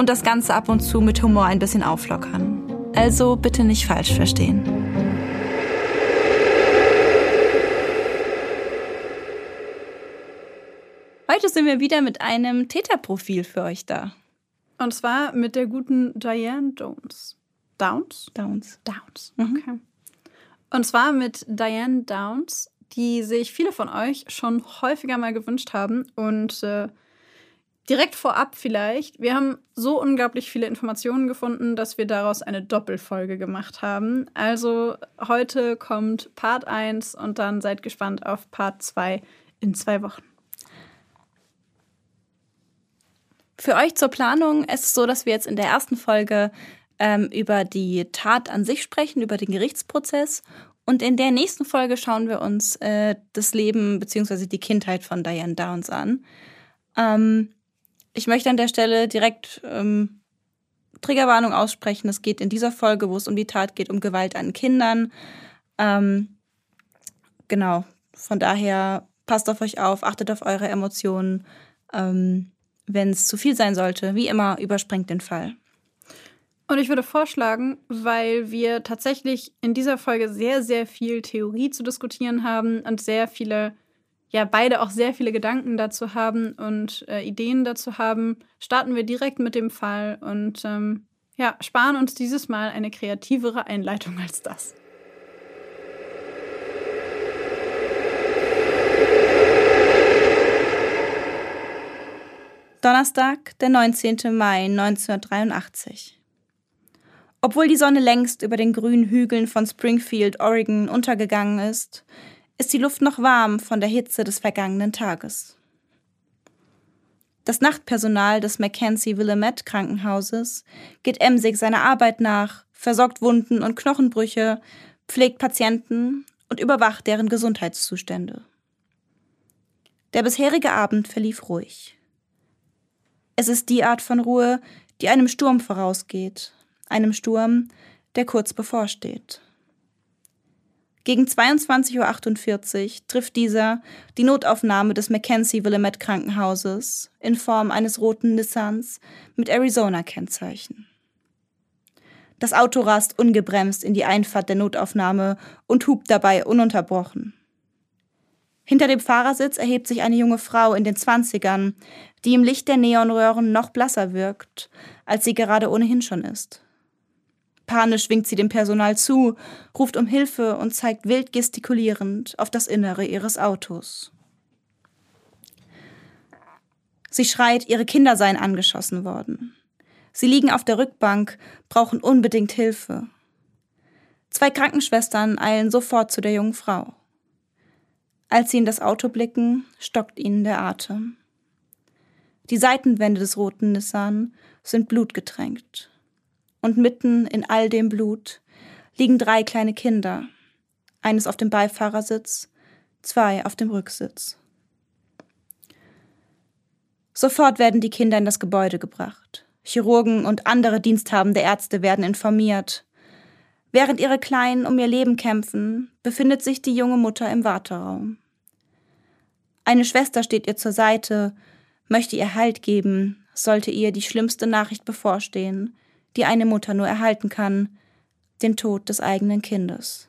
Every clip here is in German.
und das Ganze ab und zu mit Humor ein bisschen auflockern. Also bitte nicht falsch verstehen. Heute sind wir wieder mit einem Täterprofil für euch da. Und zwar mit der guten Diane Downs. Downs? Downs. Downs, mhm. okay. Und zwar mit Diane Downs, die sich viele von euch schon häufiger mal gewünscht haben. Und äh, Direkt vorab vielleicht. Wir haben so unglaublich viele Informationen gefunden, dass wir daraus eine Doppelfolge gemacht haben. Also heute kommt Part 1 und dann seid gespannt auf Part 2 in zwei Wochen. Für euch zur Planung ist es so, dass wir jetzt in der ersten Folge ähm, über die Tat an sich sprechen, über den Gerichtsprozess. Und in der nächsten Folge schauen wir uns äh, das Leben bzw. die Kindheit von Diane Downs an. Ähm, ich möchte an der Stelle direkt ähm, Triggerwarnung aussprechen. Es geht in dieser Folge, wo es um die Tat geht, um Gewalt an Kindern. Ähm, genau. Von daher passt auf euch auf, achtet auf eure Emotionen. Ähm, Wenn es zu viel sein sollte, wie immer, überspringt den Fall. Und ich würde vorschlagen, weil wir tatsächlich in dieser Folge sehr, sehr viel Theorie zu diskutieren haben und sehr viele ja beide auch sehr viele Gedanken dazu haben und äh, Ideen dazu haben, starten wir direkt mit dem Fall und ähm, ja, sparen uns dieses Mal eine kreativere Einleitung als das. Donnerstag, der 19. Mai 1983. Obwohl die Sonne längst über den grünen Hügeln von Springfield, Oregon untergegangen ist, ist die Luft noch warm von der Hitze des vergangenen Tages. Das Nachtpersonal des Mackenzie Willamette Krankenhauses geht emsig seiner Arbeit nach, versorgt Wunden und Knochenbrüche, pflegt Patienten und überwacht deren Gesundheitszustände. Der bisherige Abend verlief ruhig. Es ist die Art von Ruhe, die einem Sturm vorausgeht, einem Sturm, der kurz bevorsteht. Gegen 22.48 Uhr trifft dieser die Notaufnahme des Mackenzie Willamette Krankenhauses in Form eines roten Nissans mit Arizona-Kennzeichen. Das Auto rast ungebremst in die Einfahrt der Notaufnahme und hupt dabei ununterbrochen. Hinter dem Fahrersitz erhebt sich eine junge Frau in den Zwanzigern, die im Licht der Neonröhren noch blasser wirkt, als sie gerade ohnehin schon ist. Panisch winkt sie dem Personal zu, ruft um Hilfe und zeigt wild gestikulierend auf das Innere ihres Autos. Sie schreit, ihre Kinder seien angeschossen worden. Sie liegen auf der Rückbank, brauchen unbedingt Hilfe. Zwei Krankenschwestern eilen sofort zu der jungen Frau. Als sie in das Auto blicken, stockt ihnen der Atem. Die Seitenwände des roten Nissan sind blutgetränkt und mitten in all dem Blut liegen drei kleine Kinder, eines auf dem Beifahrersitz, zwei auf dem Rücksitz. Sofort werden die Kinder in das Gebäude gebracht. Chirurgen und andere diensthabende Ärzte werden informiert. Während ihre Kleinen um ihr Leben kämpfen, befindet sich die junge Mutter im Warteraum. Eine Schwester steht ihr zur Seite, möchte ihr Halt geben, sollte ihr die schlimmste Nachricht bevorstehen, die eine Mutter nur erhalten kann, den Tod des eigenen Kindes.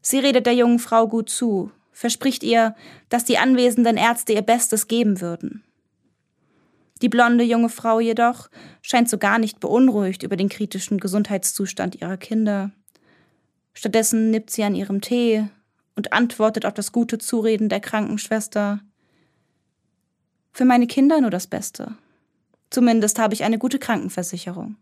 Sie redet der jungen Frau gut zu, verspricht ihr, dass die anwesenden Ärzte ihr Bestes geben würden. Die blonde junge Frau jedoch scheint so gar nicht beunruhigt über den kritischen Gesundheitszustand ihrer Kinder. Stattdessen nippt sie an ihrem Tee und antwortet auf das gute Zureden der Krankenschwester. Für meine Kinder nur das Beste. Zumindest habe ich eine gute Krankenversicherung.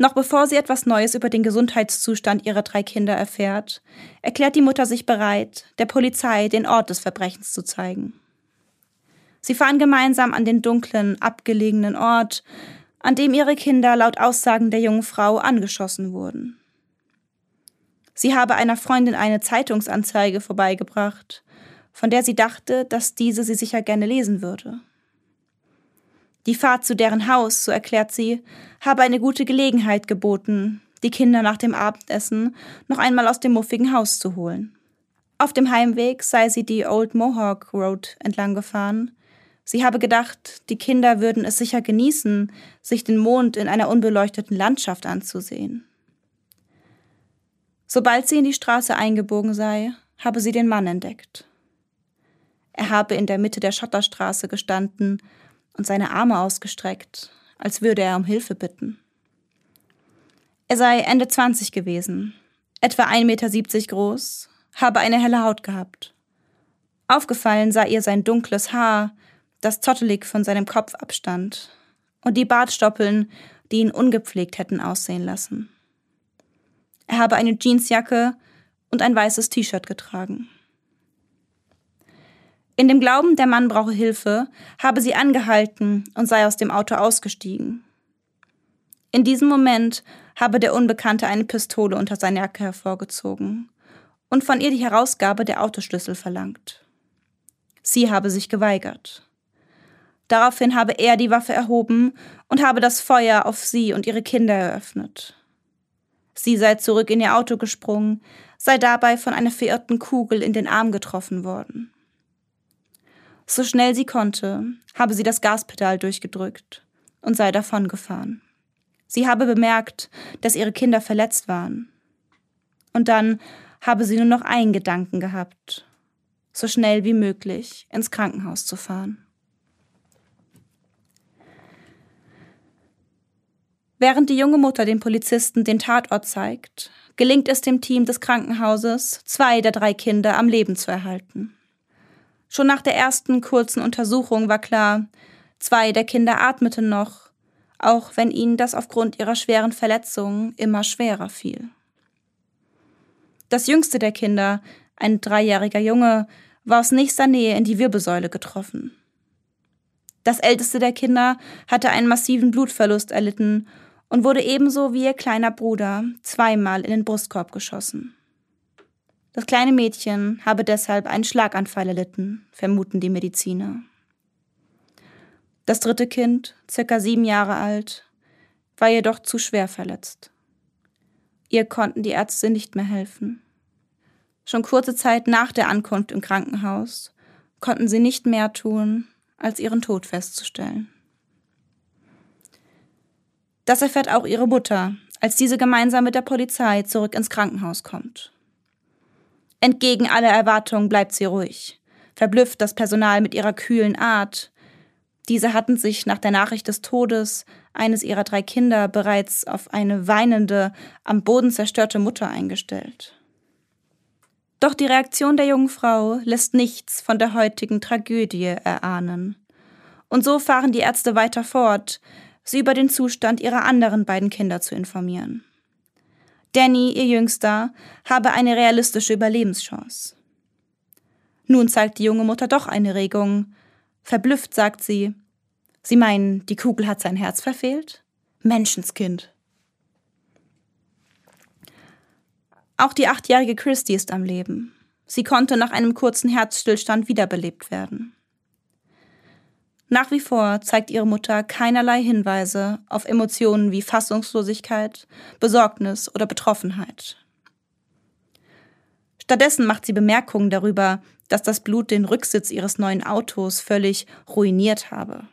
Noch bevor sie etwas Neues über den Gesundheitszustand ihrer drei Kinder erfährt, erklärt die Mutter sich bereit, der Polizei den Ort des Verbrechens zu zeigen. Sie fahren gemeinsam an den dunklen, abgelegenen Ort, an dem ihre Kinder laut Aussagen der jungen Frau angeschossen wurden. Sie habe einer Freundin eine Zeitungsanzeige vorbeigebracht, von der sie dachte, dass diese sie sicher gerne lesen würde. Die Fahrt zu deren Haus, so erklärt sie, habe eine gute Gelegenheit geboten, die Kinder nach dem Abendessen noch einmal aus dem muffigen Haus zu holen. Auf dem Heimweg sei sie die Old Mohawk Road entlang gefahren. Sie habe gedacht, die Kinder würden es sicher genießen, sich den Mond in einer unbeleuchteten Landschaft anzusehen. Sobald sie in die Straße eingebogen sei, habe sie den Mann entdeckt. Er habe in der Mitte der Schotterstraße gestanden und seine Arme ausgestreckt, als würde er um Hilfe bitten. Er sei Ende 20 gewesen, etwa 1,70 Meter groß, habe eine helle Haut gehabt. Aufgefallen sei ihr sein dunkles Haar, das zottelig von seinem Kopf abstand, und die Bartstoppeln, die ihn ungepflegt hätten aussehen lassen. Er habe eine Jeansjacke und ein weißes T-Shirt getragen. In dem Glauben, der Mann brauche Hilfe, habe sie angehalten und sei aus dem Auto ausgestiegen. In diesem Moment habe der Unbekannte eine Pistole unter seiner Jacke hervorgezogen und von ihr die Herausgabe der Autoschlüssel verlangt. Sie habe sich geweigert. Daraufhin habe er die Waffe erhoben und habe das Feuer auf sie und ihre Kinder eröffnet. Sie sei zurück in ihr Auto gesprungen, sei dabei von einer verirrten Kugel in den Arm getroffen worden. So schnell sie konnte, habe sie das Gaspedal durchgedrückt und sei davongefahren. Sie habe bemerkt, dass ihre Kinder verletzt waren. Und dann habe sie nur noch einen Gedanken gehabt, so schnell wie möglich ins Krankenhaus zu fahren. Während die junge Mutter dem Polizisten den Tatort zeigt, gelingt es dem Team des Krankenhauses, zwei der drei Kinder am Leben zu erhalten. Schon nach der ersten kurzen Untersuchung war klar, zwei der Kinder atmeten noch, auch wenn ihnen das aufgrund ihrer schweren Verletzungen immer schwerer fiel. Das jüngste der Kinder, ein dreijähriger Junge, war aus nächster Nähe in die Wirbelsäule getroffen. Das älteste der Kinder hatte einen massiven Blutverlust erlitten und wurde ebenso wie ihr kleiner Bruder zweimal in den Brustkorb geschossen. Das kleine Mädchen habe deshalb einen Schlaganfall erlitten, vermuten die Mediziner. Das dritte Kind, circa sieben Jahre alt, war jedoch zu schwer verletzt. Ihr konnten die Ärzte nicht mehr helfen. Schon kurze Zeit nach der Ankunft im Krankenhaus konnten sie nicht mehr tun, als ihren Tod festzustellen. Das erfährt auch ihre Mutter, als diese gemeinsam mit der Polizei zurück ins Krankenhaus kommt. Entgegen aller Erwartungen bleibt sie ruhig, verblüfft das Personal mit ihrer kühlen Art. Diese hatten sich nach der Nachricht des Todes eines ihrer drei Kinder bereits auf eine weinende, am Boden zerstörte Mutter eingestellt. Doch die Reaktion der jungen Frau lässt nichts von der heutigen Tragödie erahnen. Und so fahren die Ärzte weiter fort, sie über den Zustand ihrer anderen beiden Kinder zu informieren. Danny, ihr Jüngster, habe eine realistische Überlebenschance. Nun zeigt die junge Mutter doch eine Regung. Verblüfft sagt sie, Sie meinen, die Kugel hat sein Herz verfehlt? Menschenskind. Auch die achtjährige Christy ist am Leben. Sie konnte nach einem kurzen Herzstillstand wiederbelebt werden. Nach wie vor zeigt ihre Mutter keinerlei Hinweise auf Emotionen wie Fassungslosigkeit, Besorgnis oder Betroffenheit. Stattdessen macht sie Bemerkungen darüber, dass das Blut den Rücksitz ihres neuen Autos völlig ruiniert habe.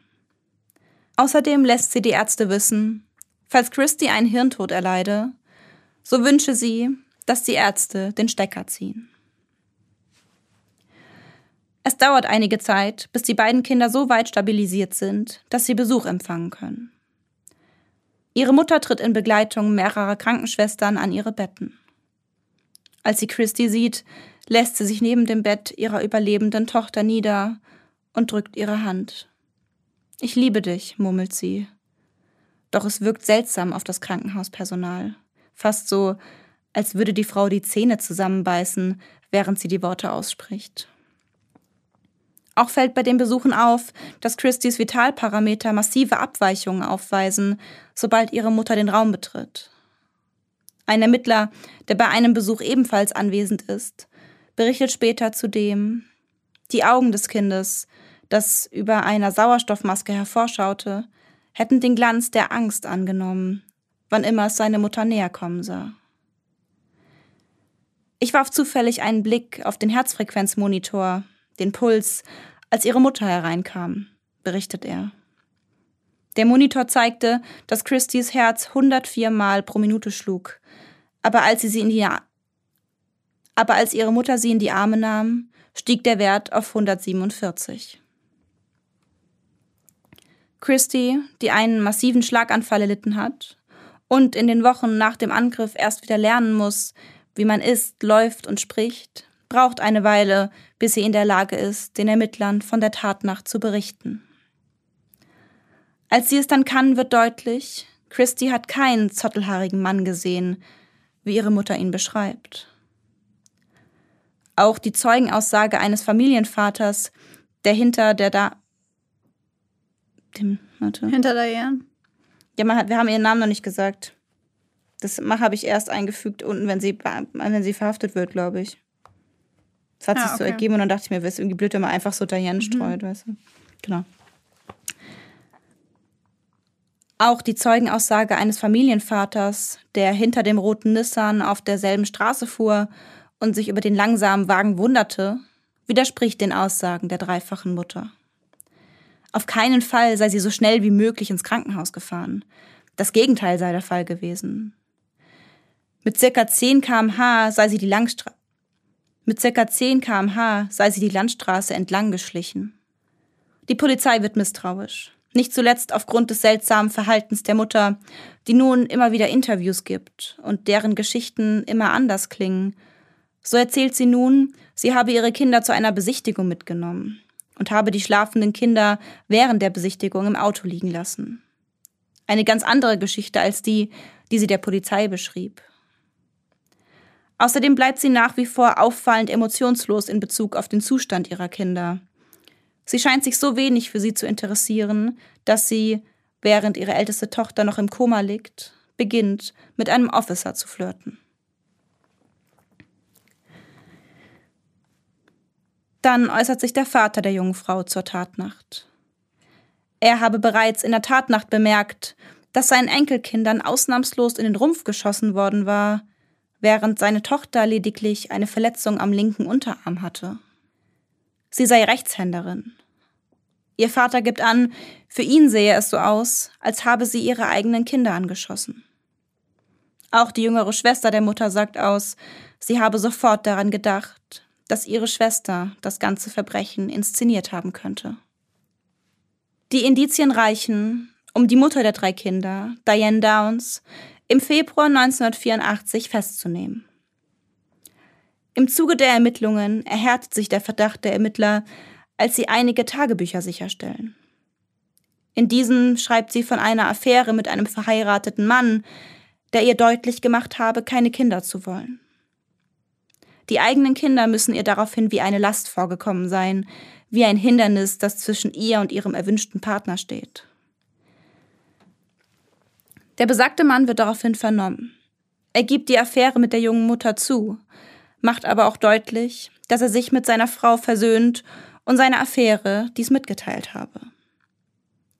Außerdem lässt sie die Ärzte wissen, falls Christy einen Hirntod erleide, so wünsche sie, dass die Ärzte den Stecker ziehen. Es dauert einige Zeit, bis die beiden Kinder so weit stabilisiert sind, dass sie Besuch empfangen können. Ihre Mutter tritt in Begleitung mehrerer Krankenschwestern an ihre Betten. Als sie Christy sieht, lässt sie sich neben dem Bett ihrer überlebenden Tochter nieder und drückt ihre Hand. Ich liebe dich, murmelt sie. Doch es wirkt seltsam auf das Krankenhauspersonal. Fast so, als würde die Frau die Zähne zusammenbeißen, während sie die Worte ausspricht. Auch fällt bei den Besuchen auf, dass Christys Vitalparameter massive Abweichungen aufweisen, sobald ihre Mutter den Raum betritt. Ein Ermittler, der bei einem Besuch ebenfalls anwesend ist, berichtet später zudem, die Augen des Kindes, das über einer Sauerstoffmaske hervorschaute, hätten den Glanz der Angst angenommen, wann immer es seine Mutter näher kommen sah. Ich warf zufällig einen Blick auf den Herzfrequenzmonitor, den Puls, als ihre Mutter hereinkam, berichtet er. Der Monitor zeigte, dass Christys Herz 104 Mal pro Minute schlug, aber als sie, sie in die aber als ihre Mutter sie in die Arme nahm, stieg der Wert auf 147. Christy, die einen massiven Schlaganfall erlitten hat und in den Wochen nach dem Angriff erst wieder lernen muss, wie man isst, läuft und spricht, braucht eine Weile, bis sie in der Lage ist, den Ermittlern von der Tatnacht zu berichten. Als sie es dann kann, wird deutlich, Christy hat keinen zottelhaarigen Mann gesehen, wie ihre Mutter ihn beschreibt. Auch die Zeugenaussage eines Familienvaters, der hinter der da dem, warte. hinter Diane. Ja, man hat, wir haben ihren Namen noch nicht gesagt. Das habe ich erst eingefügt unten, wenn sie, wenn sie verhaftet wird, glaube ich. Das hat ja, sich okay. so ergeben und dann dachte ich mir, wäre es irgendwie blöd, wenn man einfach so Diane mhm. streut, weißt du? Genau. Auch die Zeugenaussage eines Familienvaters, der hinter dem roten Nissan auf derselben Straße fuhr und sich über den langsamen Wagen wunderte, widerspricht den Aussagen der dreifachen Mutter. Auf keinen Fall sei sie so schnell wie möglich ins Krankenhaus gefahren. Das Gegenteil sei der Fall gewesen. Mit circa 10 kmh sei sie die Langstraße mit circa 10 kmh sei sie die Landstraße entlang geschlichen. Die Polizei wird misstrauisch. Nicht zuletzt aufgrund des seltsamen Verhaltens der Mutter, die nun immer wieder Interviews gibt und deren Geschichten immer anders klingen. So erzählt sie nun, sie habe ihre Kinder zu einer Besichtigung mitgenommen und habe die schlafenden Kinder während der Besichtigung im Auto liegen lassen. Eine ganz andere Geschichte als die, die sie der Polizei beschrieb. Außerdem bleibt sie nach wie vor auffallend emotionslos in Bezug auf den Zustand ihrer Kinder. Sie scheint sich so wenig für sie zu interessieren, dass sie, während ihre älteste Tochter noch im Koma liegt, beginnt, mit einem Officer zu flirten. Dann äußert sich der Vater der jungen Frau zur Tatnacht. Er habe bereits in der Tatnacht bemerkt, dass seinen Enkelkindern ausnahmslos in den Rumpf geschossen worden war, während seine Tochter lediglich eine Verletzung am linken Unterarm hatte. Sie sei Rechtshänderin. Ihr Vater gibt an, für ihn sehe es so aus, als habe sie ihre eigenen Kinder angeschossen. Auch die jüngere Schwester der Mutter sagt aus, sie habe sofort daran gedacht, dass ihre Schwester das ganze Verbrechen inszeniert haben könnte. Die Indizien reichen, um die Mutter der drei Kinder, Diane Downs, im Februar 1984 festzunehmen. Im Zuge der Ermittlungen erhärtet sich der Verdacht der Ermittler, als sie einige Tagebücher sicherstellen. In diesen schreibt sie von einer Affäre mit einem verheirateten Mann, der ihr deutlich gemacht habe, keine Kinder zu wollen. Die eigenen Kinder müssen ihr daraufhin wie eine Last vorgekommen sein, wie ein Hindernis, das zwischen ihr und ihrem erwünschten Partner steht. Der besagte Mann wird daraufhin vernommen. Er gibt die Affäre mit der jungen Mutter zu, macht aber auch deutlich, dass er sich mit seiner Frau versöhnt und seine Affäre dies mitgeteilt habe.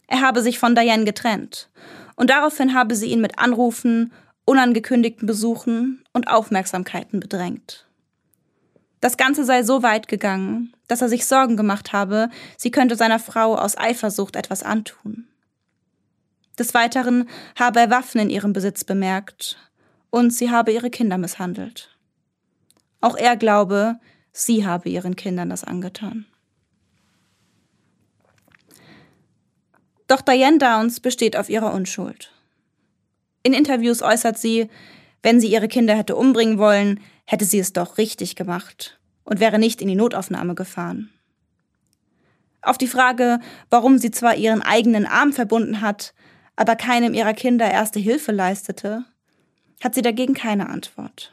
Er habe sich von Diane getrennt und daraufhin habe sie ihn mit Anrufen, unangekündigten Besuchen und Aufmerksamkeiten bedrängt. Das Ganze sei so weit gegangen, dass er sich Sorgen gemacht habe, sie könnte seiner Frau aus Eifersucht etwas antun. Des Weiteren habe er Waffen in ihrem Besitz bemerkt und sie habe ihre Kinder misshandelt. Auch er glaube, sie habe ihren Kindern das angetan. Doch Diane Downs besteht auf ihrer Unschuld. In Interviews äußert sie, wenn sie ihre Kinder hätte umbringen wollen, hätte sie es doch richtig gemacht und wäre nicht in die Notaufnahme gefahren. Auf die Frage, warum sie zwar ihren eigenen Arm verbunden hat, aber keinem ihrer Kinder erste Hilfe leistete, hat sie dagegen keine Antwort.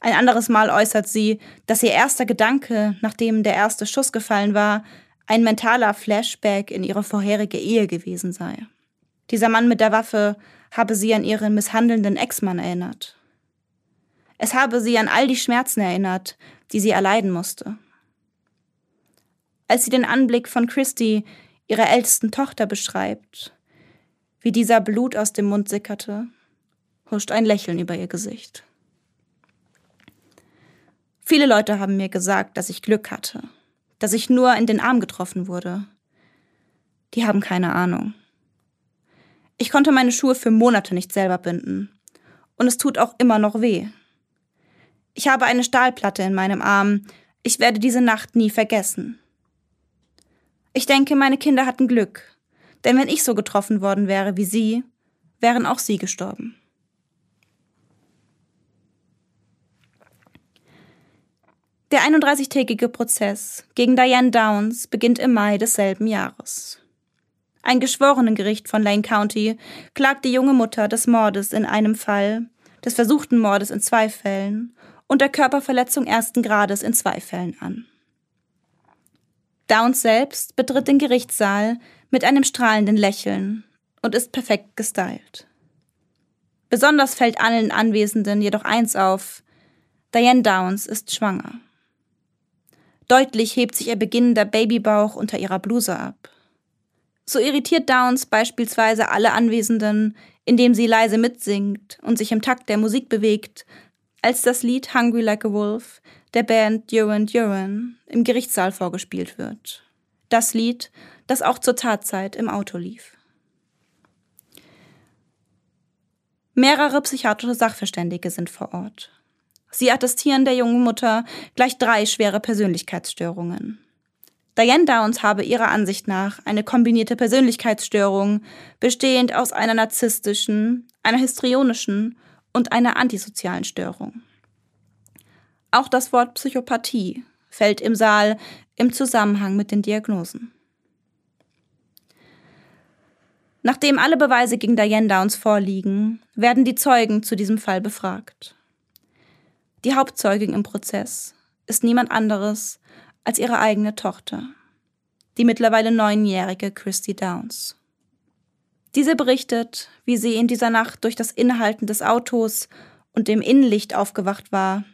Ein anderes Mal äußert sie, dass ihr erster Gedanke, nachdem der erste Schuss gefallen war, ein mentaler Flashback in ihre vorherige Ehe gewesen sei. Dieser Mann mit der Waffe habe sie an ihren misshandelnden Ex-Mann erinnert. Es habe sie an all die Schmerzen erinnert, die sie erleiden musste. Als sie den Anblick von Christy, ihrer ältesten Tochter, beschreibt, wie dieser Blut aus dem Mund sickerte, huscht ein Lächeln über ihr Gesicht. Viele Leute haben mir gesagt, dass ich Glück hatte, dass ich nur in den Arm getroffen wurde. Die haben keine Ahnung. Ich konnte meine Schuhe für Monate nicht selber binden. Und es tut auch immer noch weh. Ich habe eine Stahlplatte in meinem Arm. Ich werde diese Nacht nie vergessen. Ich denke, meine Kinder hatten Glück. Denn wenn ich so getroffen worden wäre wie sie, wären auch sie gestorben. Der 31-tägige Prozess gegen Diane Downs beginnt im Mai desselben Jahres. Ein Geschworenengericht von Lane County klagt die junge Mutter des Mordes in einem Fall, des versuchten Mordes in zwei Fällen und der Körperverletzung ersten Grades in zwei Fällen an. Downs selbst betritt den Gerichtssaal mit einem strahlenden Lächeln und ist perfekt gestylt. Besonders fällt allen Anwesenden jedoch eins auf, Diane Downs ist schwanger. Deutlich hebt sich ihr beginnender Babybauch unter ihrer Bluse ab. So irritiert Downs beispielsweise alle Anwesenden, indem sie leise mitsingt und sich im Takt der Musik bewegt, als das Lied Hungry Like a Wolf der Band Duran Duran im Gerichtssaal vorgespielt wird. Das Lied, das auch zur Tatzeit im Auto lief. Mehrere psychiatrische Sachverständige sind vor Ort. Sie attestieren der jungen Mutter gleich drei schwere Persönlichkeitsstörungen. Diane Downs habe ihrer Ansicht nach eine kombinierte Persönlichkeitsstörung, bestehend aus einer narzisstischen, einer histrionischen und einer antisozialen Störung. Auch das Wort Psychopathie fällt im Saal im Zusammenhang mit den Diagnosen. Nachdem alle Beweise gegen Diane Downs vorliegen, werden die Zeugen zu diesem Fall befragt. Die Hauptzeugin im Prozess ist niemand anderes als ihre eigene Tochter, die mittlerweile neunjährige Christy Downs. Diese berichtet, wie sie in dieser Nacht durch das Innehalten des Autos und dem Innenlicht aufgewacht war,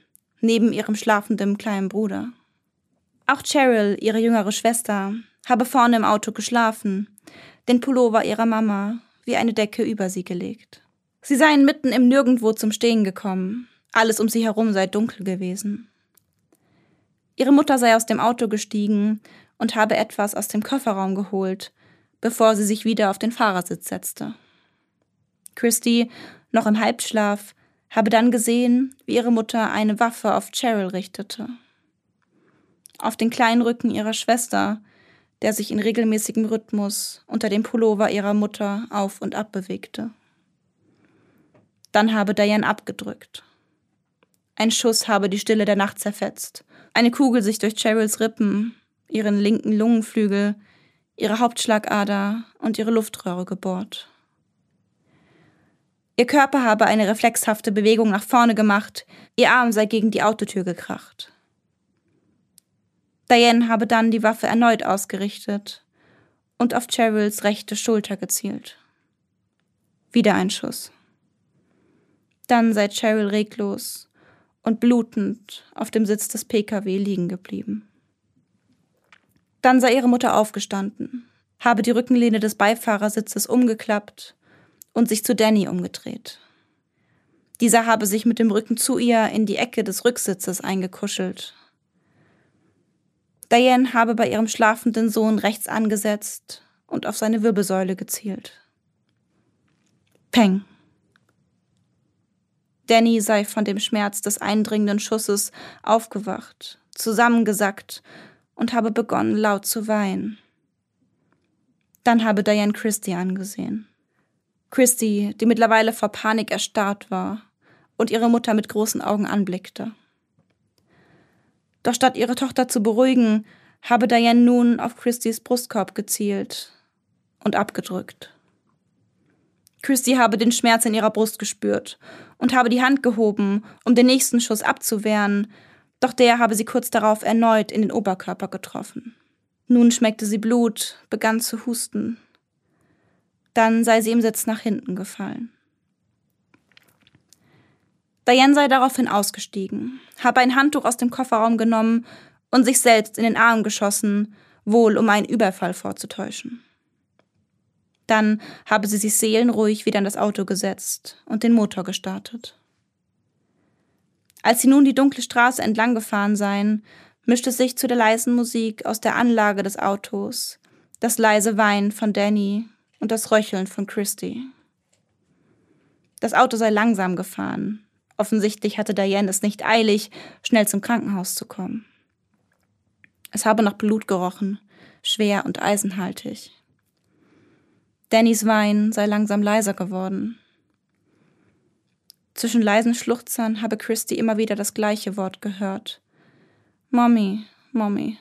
neben ihrem schlafenden kleinen Bruder. Auch Cheryl, ihre jüngere Schwester, habe vorne im Auto geschlafen, den Pullover ihrer Mama wie eine Decke über sie gelegt. Sie seien mitten im Nirgendwo zum Stehen gekommen, alles um sie herum sei dunkel gewesen. Ihre Mutter sei aus dem Auto gestiegen und habe etwas aus dem Kofferraum geholt, bevor sie sich wieder auf den Fahrersitz setzte. Christy, noch im Halbschlaf, habe dann gesehen, wie ihre Mutter eine Waffe auf Cheryl richtete. Auf den kleinen Rücken ihrer Schwester, der sich in regelmäßigem Rhythmus unter dem Pullover ihrer Mutter auf und ab bewegte. Dann habe Diane abgedrückt. Ein Schuss habe die Stille der Nacht zerfetzt. Eine Kugel sich durch Cheryls Rippen, ihren linken Lungenflügel, ihre Hauptschlagader und ihre Luftröhre gebohrt. Ihr Körper habe eine reflexhafte Bewegung nach vorne gemacht, ihr Arm sei gegen die Autotür gekracht. Diane habe dann die Waffe erneut ausgerichtet und auf Cheryls rechte Schulter gezielt. Wieder ein Schuss. Dann sei Cheryl reglos und blutend auf dem Sitz des Pkw liegen geblieben. Dann sei ihre Mutter aufgestanden, habe die Rückenlehne des Beifahrersitzes umgeklappt und sich zu Danny umgedreht. Dieser habe sich mit dem Rücken zu ihr in die Ecke des Rücksitzes eingekuschelt. Diane habe bei ihrem schlafenden Sohn rechts angesetzt und auf seine Wirbelsäule gezielt. Peng. Danny sei von dem Schmerz des eindringenden Schusses aufgewacht, zusammengesackt und habe begonnen laut zu weinen. Dann habe Diane Christie angesehen. Christie, die mittlerweile vor Panik erstarrt war und ihre Mutter mit großen Augen anblickte. Doch statt ihre Tochter zu beruhigen, habe Diane nun auf Christies Brustkorb gezielt und abgedrückt. Christy habe den Schmerz in ihrer Brust gespürt und habe die Hand gehoben, um den nächsten Schuss abzuwehren, doch der habe sie kurz darauf erneut in den Oberkörper getroffen. Nun schmeckte sie Blut, begann zu husten. Dann sei sie im Sitz nach hinten gefallen. Diane sei daraufhin ausgestiegen, habe ein Handtuch aus dem Kofferraum genommen und sich selbst in den Arm geschossen, wohl um einen Überfall vorzutäuschen. Dann habe sie sich seelenruhig wieder in das Auto gesetzt und den Motor gestartet. Als sie nun die dunkle Straße entlang gefahren seien, mischte sich zu der leisen Musik aus der Anlage des Autos das leise Weinen von Danny und das Röcheln von Christy. Das Auto sei langsam gefahren. Offensichtlich hatte Diane es nicht eilig, schnell zum Krankenhaus zu kommen. Es habe nach Blut gerochen, schwer und eisenhaltig. Dannys Wein sei langsam leiser geworden. Zwischen leisen Schluchzern habe Christy immer wieder das gleiche Wort gehört. Mommy, Mommy.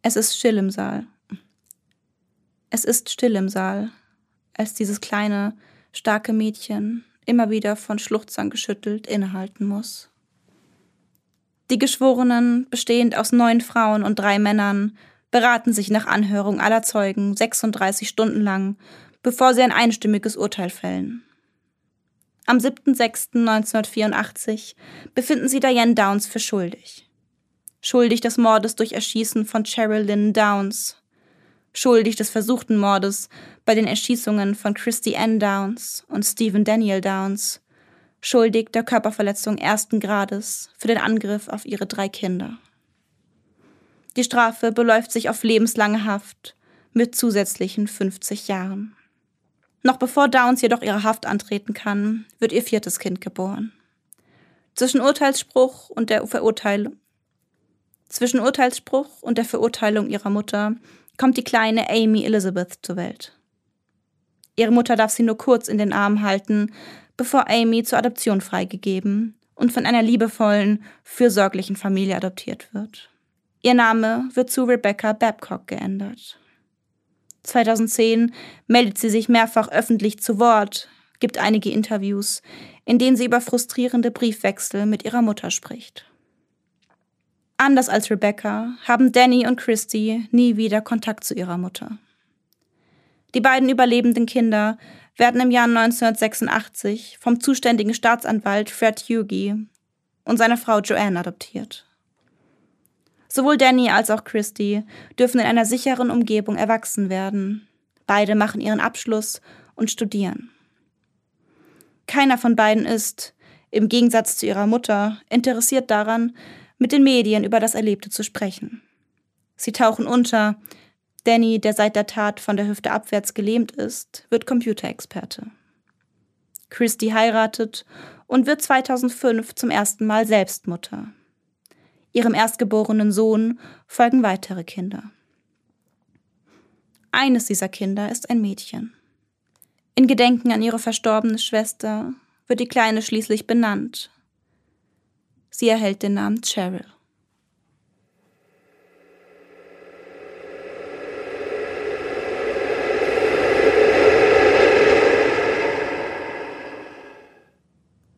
Es ist still im Saal. Es ist still im Saal, als dieses kleine, starke Mädchen immer wieder von Schluchzern geschüttelt innehalten muss. Die Geschworenen, bestehend aus neun Frauen und drei Männern, beraten sich nach Anhörung aller Zeugen 36 Stunden lang, bevor sie ein einstimmiges Urteil fällen. Am 7.6.1984 befinden sie Diane Downs für schuldig. Schuldig des Mordes durch Erschießen von Cheryl Lynn Downs. Schuldig des versuchten Mordes bei den Erschießungen von Christy Ann Downs und Stephen Daniel Downs. Schuldig der Körperverletzung ersten Grades für den Angriff auf ihre drei Kinder. Die Strafe beläuft sich auf lebenslange Haft mit zusätzlichen 50 Jahren. Noch bevor Downs jedoch ihre Haft antreten kann, wird ihr viertes Kind geboren. Zwischen Urteilsspruch und der Verurteilung zwischen Urteilsspruch und der Verurteilung ihrer Mutter kommt die kleine Amy Elizabeth zur Welt. Ihre Mutter darf sie nur kurz in den Arm halten, bevor Amy zur Adoption freigegeben und von einer liebevollen, fürsorglichen Familie adoptiert wird. Ihr Name wird zu Rebecca Babcock geändert. 2010 meldet sie sich mehrfach öffentlich zu Wort, gibt einige Interviews, in denen sie über frustrierende Briefwechsel mit ihrer Mutter spricht. Anders als Rebecca haben Danny und Christy nie wieder Kontakt zu ihrer Mutter. Die beiden überlebenden Kinder werden im Jahr 1986 vom zuständigen Staatsanwalt Fred Hughie und seiner Frau Joanne adoptiert. Sowohl Danny als auch Christy dürfen in einer sicheren Umgebung erwachsen werden. Beide machen ihren Abschluss und studieren. Keiner von beiden ist, im Gegensatz zu ihrer Mutter, interessiert daran, mit den Medien über das Erlebte zu sprechen. Sie tauchen unter. Danny, der seit der Tat von der Hüfte abwärts gelähmt ist, wird Computerexperte. Christy heiratet und wird 2005 zum ersten Mal Selbstmutter. Ihrem erstgeborenen Sohn folgen weitere Kinder. Eines dieser Kinder ist ein Mädchen. In Gedenken an ihre verstorbene Schwester wird die Kleine schließlich benannt. Sie erhält den Namen Cheryl.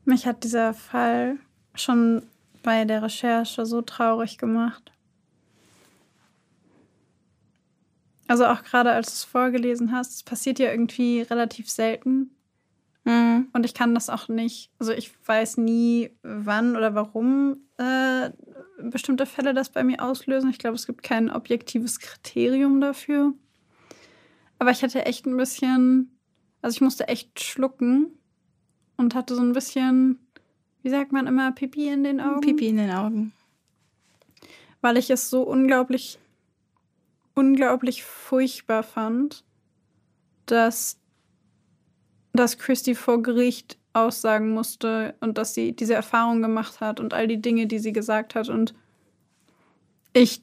Mich hat dieser Fall schon bei der Recherche so traurig gemacht. Also auch gerade als du es vorgelesen hast, es passiert ja irgendwie relativ selten. Mhm. Und ich kann das auch nicht, also ich weiß nie, wann oder warum äh, bestimmte Fälle das bei mir auslösen. Ich glaube, es gibt kein objektives Kriterium dafür. Aber ich hatte echt ein bisschen, also ich musste echt schlucken und hatte so ein bisschen wie sagt man immer, Pipi in den Augen? Pipi in den Augen. Weil ich es so unglaublich, unglaublich furchtbar fand, dass, dass Christy vor Gericht aussagen musste und dass sie diese Erfahrung gemacht hat und all die Dinge, die sie gesagt hat. Und ich,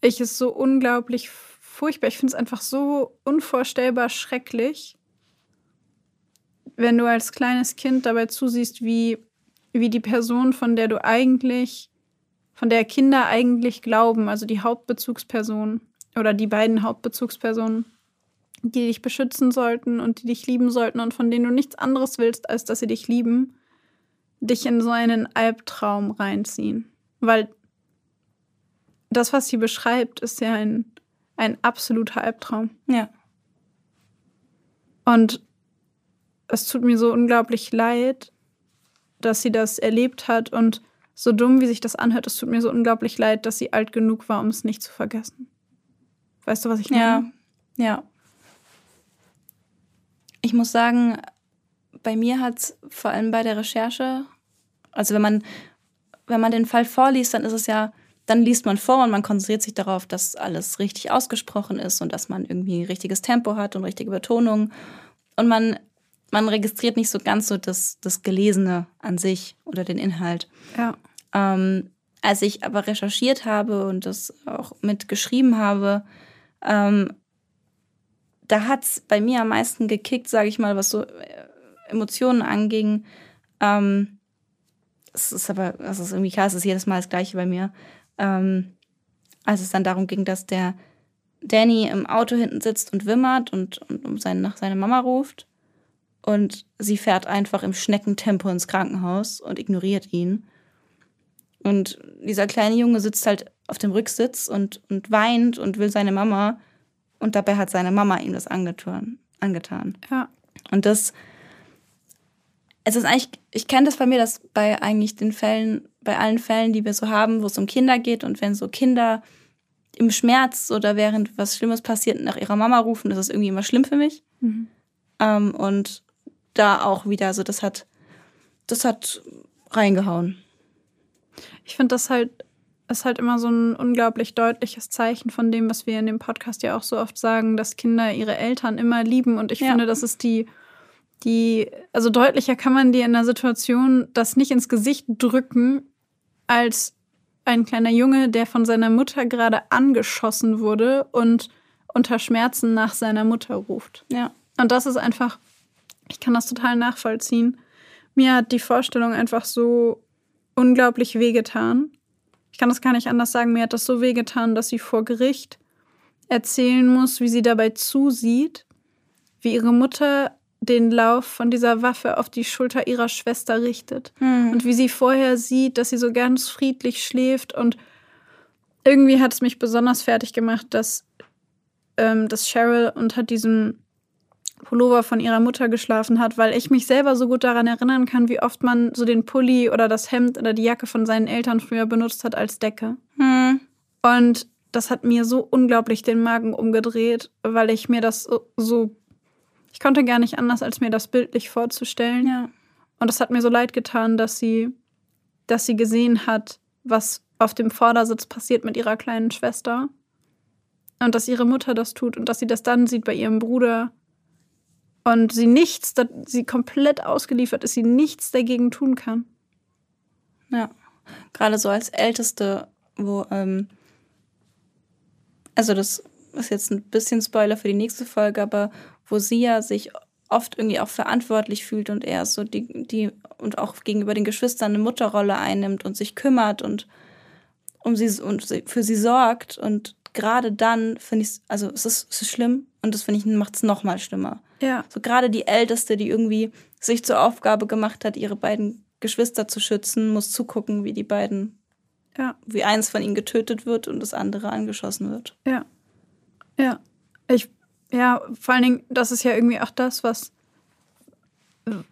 ich es so unglaublich furchtbar. Ich finde es einfach so unvorstellbar schrecklich, wenn du als kleines Kind dabei zusiehst, wie, wie die Person, von der du eigentlich, von der Kinder eigentlich glauben, also die Hauptbezugsperson oder die beiden Hauptbezugspersonen, die dich beschützen sollten und die dich lieben sollten und von denen du nichts anderes willst, als dass sie dich lieben, dich in so einen Albtraum reinziehen. Weil das, was sie beschreibt, ist ja ein, ein absoluter Albtraum. Ja. Und es tut mir so unglaublich leid, dass sie das erlebt hat und so dumm, wie sich das anhört, es tut mir so unglaublich leid, dass sie alt genug war, um es nicht zu vergessen. Weißt du, was ich meine? Ja, ja. Ich muss sagen, bei mir hat es vor allem bei der Recherche, also wenn man, wenn man den Fall vorliest, dann ist es ja, dann liest man vor und man konzentriert sich darauf, dass alles richtig ausgesprochen ist und dass man irgendwie richtiges Tempo hat und richtige Betonung. Und man, man registriert nicht so ganz so das, das Gelesene an sich oder den Inhalt. Ja. Ähm, als ich aber recherchiert habe und das auch mitgeschrieben habe, ähm, da hat es bei mir am meisten gekickt, sage ich mal, was so äh, Emotionen anging. Ähm, es ist aber, das ist irgendwie klar, es ist jedes Mal das Gleiche bei mir. Ähm, als es dann darum ging, dass der Danny im Auto hinten sitzt und wimmert und, und um seine, nach seiner Mama ruft. Und sie fährt einfach im Schneckentempo ins Krankenhaus und ignoriert ihn. Und dieser kleine Junge sitzt halt auf dem Rücksitz und, und weint und will seine Mama. Und dabei hat seine Mama ihm das angetan. angetan. Ja. Und das, es ist eigentlich, ich kenne das bei mir, dass bei eigentlich den Fällen, bei allen Fällen, die wir so haben, wo es um Kinder geht und wenn so Kinder im Schmerz oder während was Schlimmes passiert nach ihrer Mama rufen, das ist irgendwie immer schlimm für mich. Mhm. Ähm, und da auch wieder, so das hat, das hat reingehauen. Ich finde das halt, ist halt immer so ein unglaublich deutliches Zeichen von dem, was wir in dem Podcast ja auch so oft sagen, dass Kinder ihre Eltern immer lieben. Und ich Ja. finde, das ist die, die, also deutlicher kann man dir in der Situation das nicht ins Gesicht drücken, als ein kleiner Junge, der von seiner Mutter gerade angeschossen wurde und unter Schmerzen nach seiner Mutter ruft. Ja. Und das ist einfach, ich kann das total nachvollziehen. Mir hat die Vorstellung einfach so unglaublich wehgetan. Ich kann das gar nicht anders sagen. Mir hat das so wehgetan, dass sie vor Gericht erzählen muss, wie sie dabei zusieht, wie ihre Mutter den Lauf von dieser Waffe auf die Schulter ihrer Schwester richtet. Und wie sie vorher sieht, dass sie so ganz friedlich schläft. Und irgendwie hat es mich besonders fertig gemacht, dass, ähm, dass Cheryl unter diesem Pullover von ihrer Mutter geschlafen hat, weil ich mich selber so gut daran erinnern kann, wie oft man so den Pulli oder das Hemd oder die Jacke von seinen Eltern früher benutzt hat als Decke. Hm. Und das hat mir so unglaublich den Magen umgedreht, weil ich mir das so, so ich konnte gar nicht anders, als mir das bildlich vorzustellen. Ja. Und es hat mir so leid getan, dass sie, dass sie gesehen hat, was auf dem Vordersitz passiert mit ihrer kleinen Schwester. Und dass ihre Mutter das tut und dass sie das dann sieht bei ihrem Bruder. Und sie nichts, sie komplett ausgeliefert ist, sie nichts dagegen tun kann. Ja. Gerade so als Älteste, wo, ähm, also das ist jetzt ein bisschen Spoiler für die nächste Folge, aber wo sie ja sich oft irgendwie auch verantwortlich fühlt und er so die, die und auch gegenüber den Geschwistern eine Mutterrolle einnimmt und sich kümmert und um sie und für sie sorgt. Und gerade dann finde ich also es ist, es ist schlimm und das finde ich macht es noch mal schlimmer. Ja. So gerade die Älteste, die irgendwie sich zur Aufgabe gemacht hat, ihre beiden Geschwister zu schützen, muss zugucken, wie die beiden, Ja. wie eins von ihnen getötet wird und das andere angeschossen wird. Ja. Ja. Ich, ja, vor allen Dingen, das ist ja irgendwie auch das, was,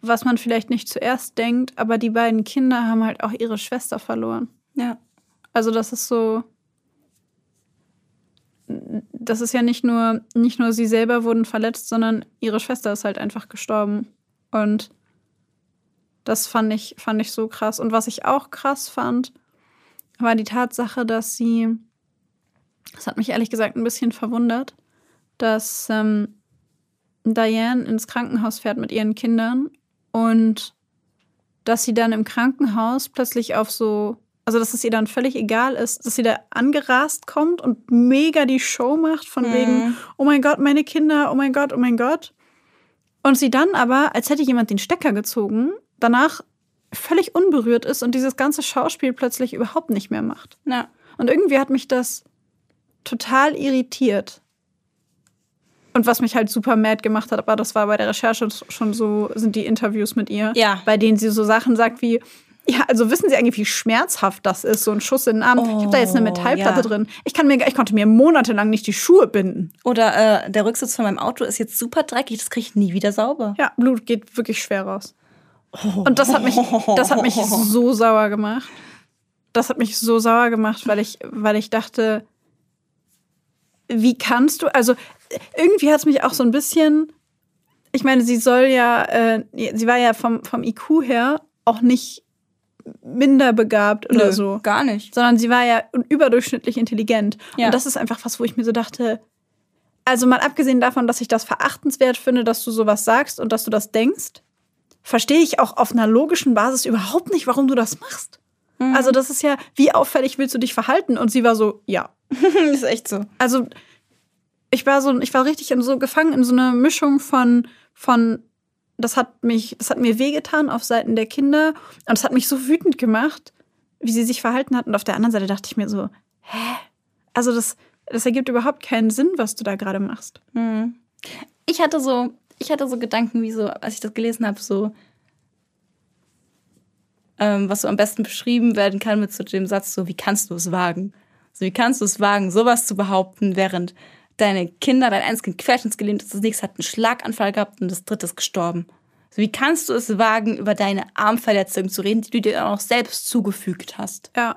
was man vielleicht nicht zuerst denkt, aber die beiden Kinder haben halt auch ihre Schwester verloren. Ja. Also das ist so. Das ist ja nicht nur, nicht nur sie selber wurden verletzt, sondern ihre Schwester ist halt einfach gestorben. Und das fand ich, fand ich so krass. Und was ich auch krass fand, war die Tatsache, dass sie, das hat mich ehrlich gesagt ein bisschen verwundert, dass ähm, Diane ins Krankenhaus fährt mit ihren Kindern und dass sie dann im Krankenhaus plötzlich auf so Also, dass es ihr dann völlig egal ist, dass sie da angerast kommt und mega die Show macht, von Mhm. wegen, oh mein Gott, meine Kinder, oh mein Gott, oh mein Gott. Und sie dann aber, als hätte jemand den Stecker gezogen, danach völlig unberührt ist und dieses ganze Schauspiel plötzlich überhaupt nicht mehr macht. Ja. Und irgendwie hat mich das total irritiert. Und was mich halt super mad gemacht hat, aber das war bei der Recherche schon so, sind die Interviews mit ihr, Ja. bei denen sie so Sachen sagt wie, ja, also wissen Sie eigentlich, wie schmerzhaft das ist, so ein Schuss in den Arm? ich habe da jetzt eine Oh, Metallplatte ja. drin. Ich, kann mir, ich konnte mir monatelang nicht die Schuhe binden. Oder äh, der Rücksitz von meinem Auto ist jetzt super dreckig, das kriege ich nie wieder sauber. Ja, Blut geht wirklich schwer raus. Und das hat mich, das hat mich so sauer gemacht. Das hat mich so sauer gemacht, weil ich, weil ich dachte, wie kannst du, also irgendwie hat es mich auch so ein bisschen, ich meine, sie soll ja, äh, sie war ja vom, vom IQ her auch nicht minder begabt oder Nö, so, Gar nicht. sondern sie war ja überdurchschnittlich intelligent. Ja. Und das ist einfach was, wo ich mir so dachte, also mal abgesehen davon, dass ich das verachtenswert finde, dass du sowas sagst und dass du das denkst, verstehe ich auch auf einer logischen Basis überhaupt nicht, warum du das machst. Mhm. Also das ist ja, wie auffällig willst du dich verhalten? Und sie war so, ja. ist echt so. Also ich war so, ich war richtig in so gefangen in so einer Mischung von, von, das hat mich, das hat mir wehgetan auf Seiten der Kinder und es hat mich so wütend gemacht, wie sie sich verhalten hat. Und auf der anderen Seite dachte ich mir so, hä? Also das, das ergibt überhaupt keinen Sinn, was du da gerade machst. Mhm. Ich hatte so, ich hatte so Gedanken, wie so, als ich das gelesen habe, so, ähm, was so am besten beschrieben werden kann mit so dem Satz, so, wie kannst du es wagen? So, wie kannst du es wagen, sowas zu behaupten, während deine Kinder, dein eines Kind querschnittsgelähmt ist, das nächste hat einen Schlaganfall gehabt und das dritte ist gestorben. So, wie kannst du es wagen, über deine Armverletzung zu reden, die du dir auch noch selbst zugefügt hast? Ja.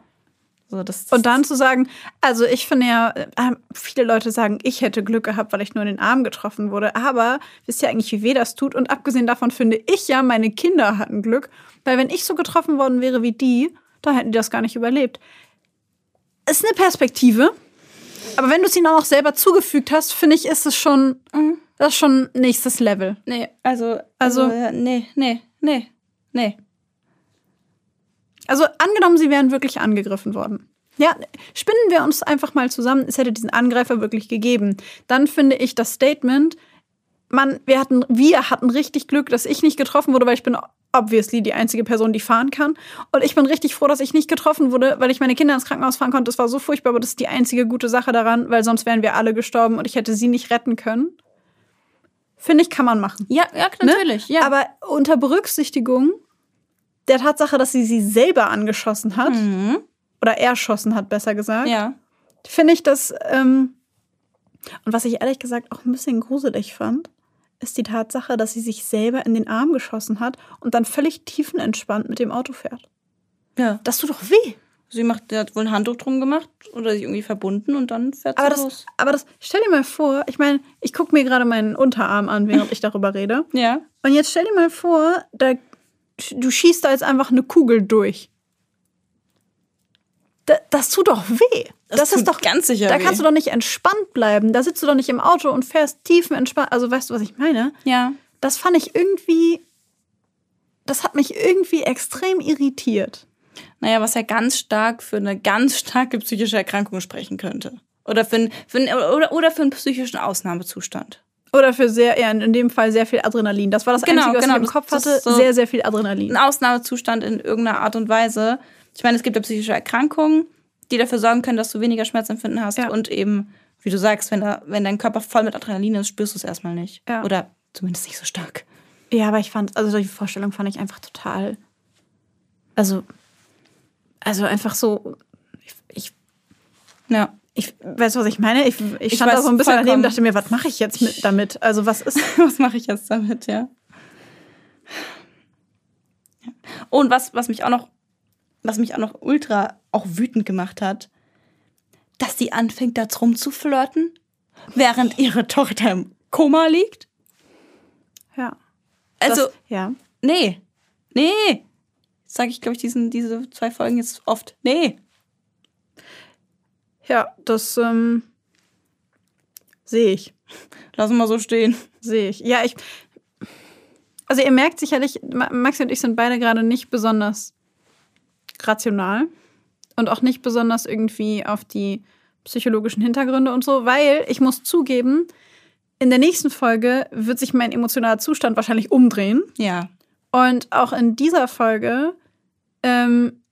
So, das, das, Und dann zu sagen, also ich finde ja, äh, viele Leute sagen, ich hätte Glück gehabt, weil ich nur in den Arm getroffen wurde. Aber wisst ihr eigentlich, wie weh das tut? Und abgesehen davon finde ich ja, meine Kinder hatten Glück. Weil wenn ich so getroffen worden wäre wie die, dann hätten die das gar nicht überlebt. Ist eine Perspektive. Aber wenn du es ihnen auch noch selber zugefügt hast, finde ich, ist es schon, das ist schon nächstes Level. Nee, also, Also- also, ja, nee, nee, nee, nee. Also angenommen, sie wären wirklich angegriffen worden. Ja, spinnen wir uns einfach mal zusammen, es hätte diesen Angreifer wirklich gegeben. Dann finde ich das Statement, man, wir hatten, wir hatten richtig Glück, dass ich nicht getroffen wurde, weil ich bin obviously die einzige Person, die fahren kann. Und ich bin richtig froh, dass ich nicht getroffen wurde, weil ich meine Kinder ins Krankenhaus fahren konnte. Das war so furchtbar, aber das ist die einzige gute Sache daran, weil sonst wären wir alle gestorben und ich hätte sie nicht retten können. Finde ich, kann man machen. Ja, ja, Ne? natürlich, ja. Aber unter Berücksichtigung der Tatsache, dass sie sie selber angeschossen hat, Mhm. oder erschossen hat, besser gesagt, Ja. finde ich das, ähm, und was ich ehrlich gesagt auch ein bisschen gruselig fand, ist die Tatsache, dass sie sich selber in den Arm geschossen hat und dann völlig tiefenentspannt mit dem Auto fährt. Ja. Das tut doch weh. Sie macht, hat wohl ein Handtuch drum gemacht oder sich irgendwie verbunden und dann fährt sie Aber das, los. aber das, stell dir mal vor, ich meine, ich gucke mir gerade meinen Unterarm an, während ich darüber rede. Ja. Und jetzt stell dir mal vor, da, du schießt da jetzt einfach eine Kugel durch. Da, das tut doch weh. Das, Das ist doch ganz sicher Da weh. kannst du doch nicht entspannt bleiben. Da sitzt du doch nicht im Auto und fährst tiefenentspannt. Also weißt du, was ich meine? Ja. Das fand ich irgendwie. Das hat mich irgendwie extrem irritiert. Naja, was ja ganz stark für eine ganz starke psychische Erkrankung sprechen könnte. Oder für, ein, für ein, oder, oder für einen psychischen Ausnahmezustand. Oder für sehr, ja, in dem Fall sehr viel Adrenalin. Das war das Genau, Einzige, was genau, ich im Kopf hatte. so- sehr, sehr viel Adrenalin. Ein Ausnahmezustand in irgendeiner Art und Weise. Ich meine, es gibt ja psychische Erkrankungen, die dafür sorgen können, dass du weniger Schmerzempfinden hast. Ja. Und eben, wie du sagst, wenn, da, wenn dein Körper voll mit Adrenalin ist, spürst du es erstmal nicht. Ja. Oder zumindest nicht so stark. Ja, aber ich fand, also die Vorstellung fand ich einfach total. Also, also einfach so. Ich, ich, Ja. ich weißt du, was ich meine? Ich, ich Ich stand da weiß so ein bisschen daneben vollkommen. und dachte mir, was mache ich jetzt mit damit? Also, was ist. was mache ich jetzt damit, ja? Ja. Und was, was mich auch noch, was mich auch noch ultra auch wütend gemacht hat, dass sie anfängt, da drum zu flirten, während ihre Tochter im Koma liegt. Ja. Also, das, ja. nee, nee. Sage ich, glaube ich, diesen, diese zwei Folgen jetzt oft. Nee. Ja, das ähm, sehe ich. Lassen wir so stehen. Sehe ich. Ja, ich. Also, ihr merkt sicherlich, Ma- Maxi und ich sind beide gerade nicht besonders rational. und auch nicht besonders irgendwie auf die psychologischen Hintergründe und so, weil ich muss zugeben, in der nächsten Folge wird sich mein emotionaler Zustand wahrscheinlich umdrehen. Ja. Und auch in dieser Folge ähm,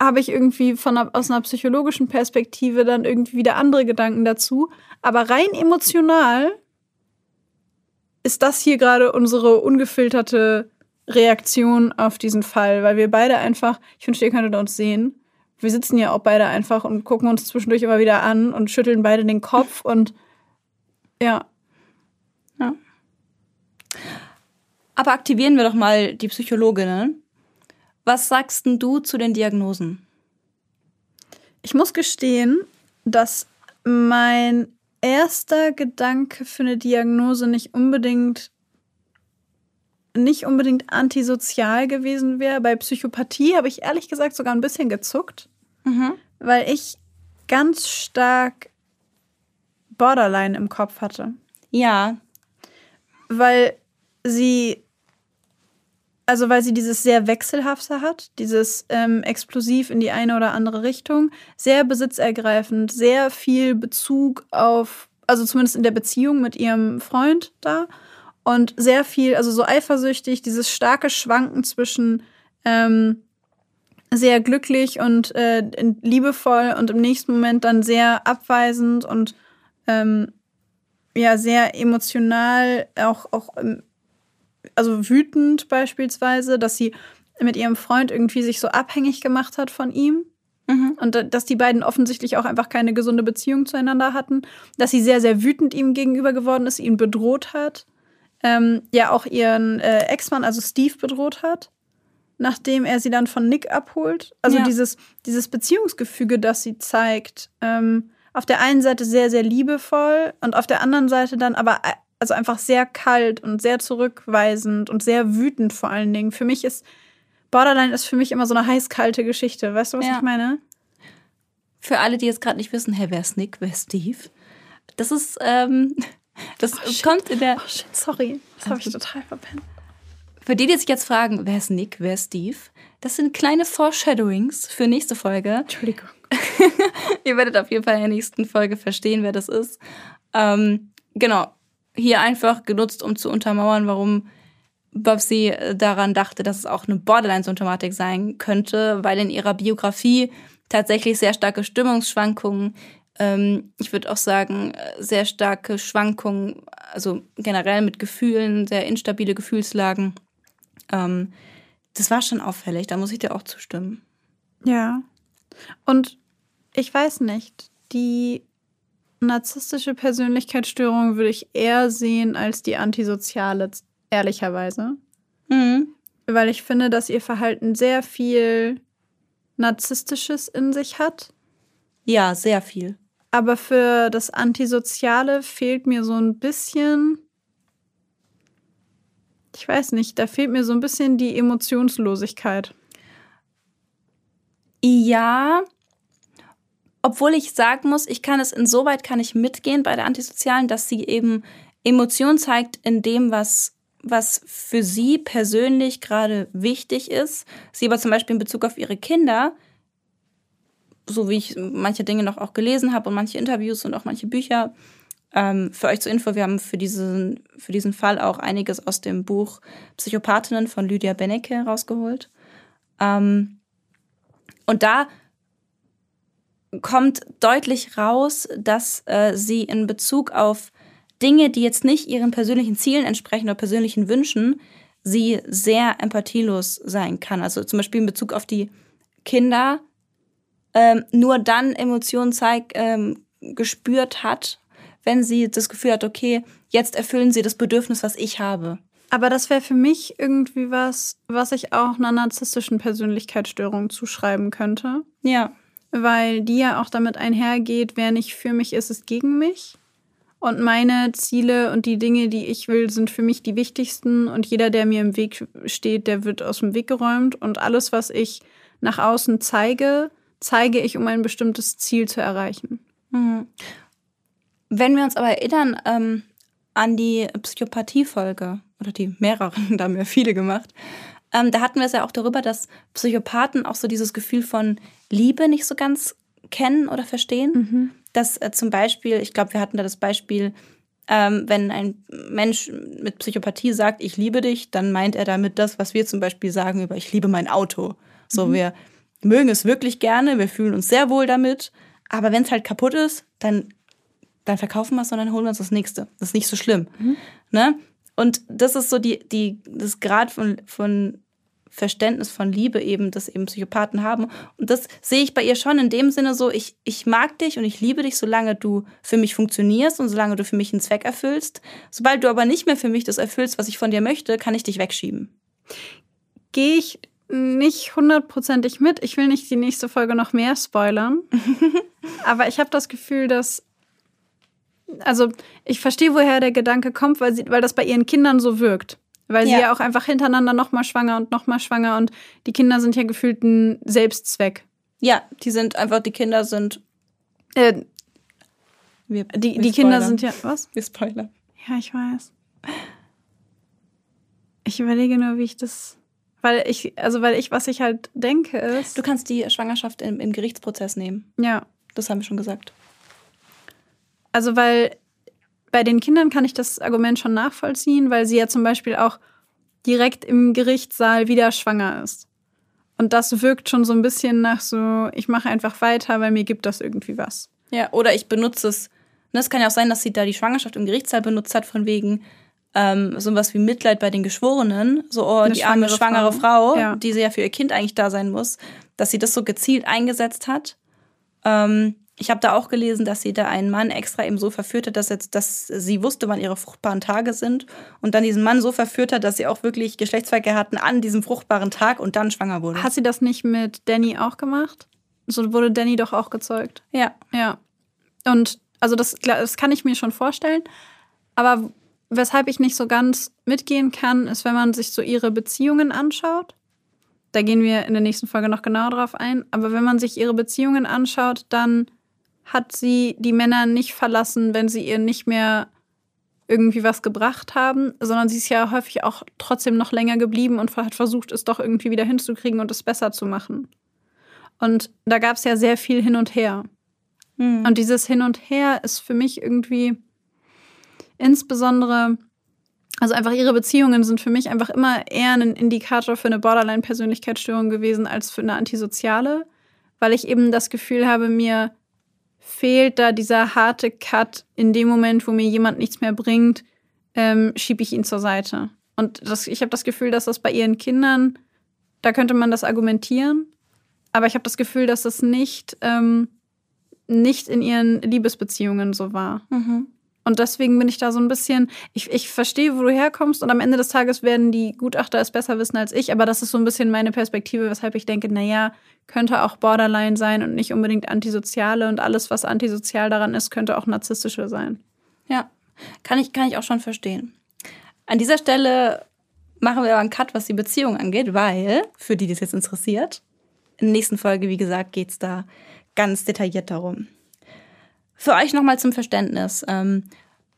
habe ich irgendwie von einer, aus einer psychologischen Perspektive dann irgendwie wieder andere Gedanken dazu. Aber rein emotional ist das hier gerade unsere ungefilterte Reaktion auf diesen Fall, weil wir beide einfach, ich wünschte, ihr könntet uns sehen. Wir sitzen ja auch beide einfach und gucken uns zwischendurch immer wieder an und schütteln beide den Kopf und ja. Ja. Aber aktivieren wir doch mal die Psychologinnen. Was sagst denn du zu den Diagnosen? Ich muss gestehen, dass mein erster Gedanke für eine Diagnose nicht unbedingt nicht unbedingt antisozial gewesen wäre. Bei Psychopathie habe ich ehrlich gesagt sogar ein bisschen gezuckt, Mhm. weil ich ganz stark Borderline im Kopf hatte. Ja. Weil sie, also weil sie dieses sehr wechselhafte hat, dieses ähm, explosiv in die eine oder andere Richtung, sehr besitzergreifend, sehr viel Bezug auf, also zumindest in der Beziehung mit ihrem Freund da und sehr viel, also so eifersüchtig, dieses starke Schwanken zwischen ähm, sehr glücklich und äh, liebevoll und im nächsten Moment dann sehr abweisend und ähm, ja sehr emotional, auch, auch ähm, also wütend beispielsweise, dass sie mit ihrem Freund irgendwie sich so abhängig gemacht hat von ihm. Mhm. Und da- dass die beiden offensichtlich auch einfach keine gesunde Beziehung zueinander hatten. Dass sie sehr, sehr wütend ihm gegenüber geworden ist, ihn bedroht hat. Ähm, ja, auch ihren äh, Ex-Mann, also Steve, bedroht hat, nachdem er sie dann von Nick abholt. Also Ja. dieses, dieses Beziehungsgefüge, das sie zeigt, ähm, auf der einen Seite sehr, sehr liebevoll und auf der anderen Seite dann aber äh, also einfach sehr kalt und sehr zurückweisend und sehr wütend vor allen Dingen. Für mich ist Borderline ist für mich immer so eine heiß-kalte Geschichte. Weißt du, was Ja. ich meine? Für alle, die jetzt gerade nicht wissen, hey, wer ist Nick, wer ist Steve? Das ist, ähm, das shit. kommt in der. Oh shit, sorry. Das habe ich total verpennt. Für die, die sich jetzt fragen, wer ist Nick, wer ist Steve? Das sind kleine Foreshadowings für nächste Folge. Entschuldigung. Ihr werdet auf jeden Fall in der nächsten Folge verstehen, wer das ist. Ähm, genau. Hier einfach genutzt, um zu untermauern, warum Babsi äh, daran dachte, dass es auch eine Borderline-Symptomatik sein könnte, weil in ihrer Biografie tatsächlich sehr starke Stimmungsschwankungen, ähm, ich würde auch sagen, äh, sehr starke Schwankungen, also generell mit Gefühlen, sehr instabile Gefühlslagen. Ähm, das war schon auffällig, da muss ich dir auch zustimmen. Ja. Und ich weiß nicht, die narzisstische Persönlichkeitsstörung würde ich eher sehen als die antisoziale, ehrlicherweise. Mhm. Weil ich finde, dass ihr Verhalten sehr viel Narzisstisches in sich hat. Ja, sehr viel. Aber für das Antisoziale fehlt mir so ein bisschen. Ich weiß nicht, da fehlt mir so ein bisschen die Emotionslosigkeit. Ja, obwohl ich sagen muss, ich kann es insoweit kann ich mitgehen bei der Antisozialen, dass sie eben Emotion zeigt in dem, was, was für sie persönlich gerade wichtig ist. Sie aber zum Beispiel in Bezug auf ihre Kinder, so wie ich manche Dinge noch auch gelesen habe und manche Interviews und auch manche Bücher. Ähm, für euch zur Info, wir haben für diesen, für diesen Fall auch einiges aus dem Buch Psychopathinnen von Lydia Benecke rausgeholt. Ähm, und da kommt deutlich raus, dass äh, sie in Bezug auf Dinge, die jetzt nicht ihren persönlichen Zielen entsprechen oder persönlichen Wünschen, sie sehr empathielos sein kann. Also zum Beispiel in Bezug auf die Kinder ähm, nur dann Emotionen zeig, ähm, gespürt hat, wenn sie das Gefühl hat, okay, jetzt erfüllen sie das Bedürfnis, was ich habe. Aber das wäre für mich irgendwie was, was ich auch einer narzisstischen Persönlichkeitsstörung zuschreiben könnte. Ja. Weil die ja auch damit einhergeht, wer nicht für mich ist, ist gegen mich. Und meine Ziele und die Dinge, die ich will, sind für mich die wichtigsten. Und jeder, der mir im Weg steht, der wird aus dem Weg geräumt. Und alles, was ich nach außen zeige, zeige ich, um ein bestimmtes Ziel zu erreichen. Mhm. Wenn wir uns aber erinnern ähm, an die Psychopathie-Folge, oder die mehreren, da haben wir viele gemacht, Ähm, da hatten wir es ja auch darüber, dass Psychopathen auch so dieses Gefühl von Liebe nicht so ganz kennen oder verstehen. Mhm. Dass äh, zum Beispiel, ich glaube, wir hatten da das Beispiel, ähm, wenn ein Mensch mit Psychopathie sagt, ich liebe dich, dann meint er damit das, was wir zum Beispiel sagen über ich liebe mein Auto. So, Mhm. wir mögen es wirklich gerne, wir fühlen uns sehr wohl damit, aber wenn es halt kaputt ist, dann, dann verkaufen wir es und dann holen wir uns das nächste. Das ist nicht so schlimm. Ne? Und das ist so die, die, das Grad von, von Verständnis von Liebe eben, das eben Psychopathen haben. Und das sehe ich bei ihr schon in dem Sinne so, ich, ich mag dich und ich liebe dich, solange du für mich funktionierst und solange du für mich einen Zweck erfüllst. Sobald du aber nicht mehr für mich das erfüllst, was ich von dir möchte, kann ich dich wegschieben. Gehe ich nicht hundertprozentig mit. Ich will nicht die nächste Folge noch mehr spoilern. Aber ich habe das Gefühl, dass. Also, ich verstehe, woher der Gedanke kommt, weil, sie, weil das bei ihren Kindern so wirkt. Weil sie Ja. ja auch einfach hintereinander nochmal schwanger und nochmal schwanger und die Kinder sind ja gefühlt ein Selbstzweck. Ja, die sind einfach, die Kinder sind. Äh, Wir, die wir die Kinder sind ja. Was? Wir spoilern. Ja, ich weiß. Ich überlege nur, wie ich das. Weil ich, also weil ich, was ich halt denke, ist. Du kannst die Schwangerschaft im, im Gerichtsprozess nehmen. ja. Das haben wir schon gesagt. Also, weil bei den Kindern kann ich das Argument schon nachvollziehen, weil sie ja zum Beispiel auch direkt im Gerichtssaal wieder schwanger ist. Und das wirkt schon so ein bisschen nach so, ich mache einfach weiter, weil mir gibt das irgendwie was. Ja, oder ich benutze es. Ne, Es kann ja auch sein, dass sie da die Schwangerschaft im Gerichtssaal benutzt hat, von wegen ähm, so was wie Mitleid bei den Geschworenen. So, oh, Eine die arme schwangere schwangere Frau, Frau. Ja. die sie ja für ihr Kind eigentlich da sein muss, dass sie das so gezielt eingesetzt hat. Ähm, ich habe da auch gelesen, dass sie da einen Mann extra eben so verführt hat, dass, jetzt, dass sie wusste, wann ihre fruchtbaren Tage sind und dann diesen Mann so verführt hat, dass sie auch wirklich Geschlechtsverkehr hatten an diesem fruchtbaren Tag und dann schwanger wurde. Hat sie das nicht mit Danny auch gemacht? So wurde Danny doch auch gezeugt. ja. Ja. Und also das, das kann ich mir schon vorstellen. Aber weshalb ich nicht so ganz mitgehen kann, ist, wenn man sich so ihre Beziehungen anschaut. Da gehen wir in der nächsten Folge noch genau drauf ein. Aber wenn man sich ihre Beziehungen anschaut, dann hat sie die Männer nicht verlassen, wenn sie ihr nicht mehr irgendwie was gebracht haben, sondern sie ist ja häufig auch trotzdem noch länger geblieben und hat versucht, es doch irgendwie wieder hinzukriegen und es besser zu machen. Und da gab es ja sehr viel hin und her. Mhm. Und dieses Hin und Her ist für mich irgendwie insbesondere, also einfach ihre Beziehungen sind für mich einfach immer eher ein Indikator für eine Borderline-Persönlichkeitsstörung gewesen als für eine antisoziale, weil ich eben das Gefühl habe, mir fehlt da dieser harte Cut in dem Moment, wo mir jemand nichts mehr bringt, ähm, schiebe ich ihn zur Seite. Und das, ich habe das Gefühl, dass das bei ihren Kindern, da könnte man das argumentieren, aber ich habe das Gefühl, dass das nicht ähm, nicht in ihren Liebesbeziehungen so war. Mhm. Und deswegen bin ich da so ein bisschen, ich, ich verstehe, wo du herkommst und am Ende des Tages werden die Gutachter es besser wissen als ich, aber das ist so ein bisschen meine Perspektive, weshalb ich denke, naja, könnte auch Borderline sein und nicht unbedingt antisoziale und alles, was antisozial daran ist, könnte auch narzisstische sein. Ja, kann ich, kann ich auch schon verstehen. An dieser Stelle machen wir aber einen Cut, was die Beziehung angeht, weil, für die, die es jetzt interessiert, in der nächsten Folge, wie gesagt, geht es da ganz detailliert darum. Für euch nochmal zum Verständnis. Ähm,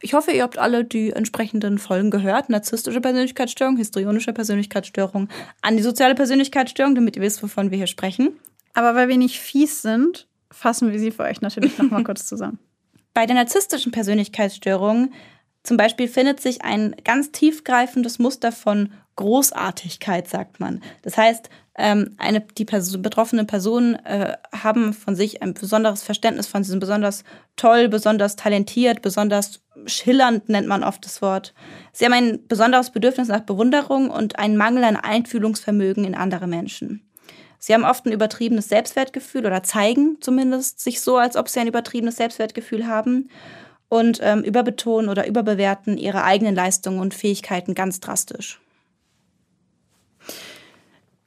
ich hoffe, ihr habt alle die entsprechenden Folgen gehört. Narzisstische Persönlichkeitsstörung, histrionische Persönlichkeitsstörung, antisoziale Persönlichkeitsstörung, damit ihr wisst, wovon wir hier sprechen. Aber weil wir nicht fies sind, fassen wir sie für euch natürlich nochmal kurz zusammen. Bei der narzisstischen Persönlichkeitsstörung zum Beispiel findet sich ein ganz tiefgreifendes Muster von Großartigkeit, sagt man. Das heißt, ähm, eine, die Person, betroffenen Personen äh, haben von sich ein besonderes Verständnis von, sie sind besonders toll, besonders talentiert, besonders schillernd nennt man oft das Wort. Sie haben ein besonderes Bedürfnis nach Bewunderung und einen Mangel an Einfühlungsvermögen in andere Menschen. Sie haben oft ein übertriebenes Selbstwertgefühl oder zeigen zumindest sich so, als ob sie ein übertriebenes Selbstwertgefühl haben und ähm, überbetonen oder überbewerten ihre eigenen Leistungen und Fähigkeiten ganz drastisch.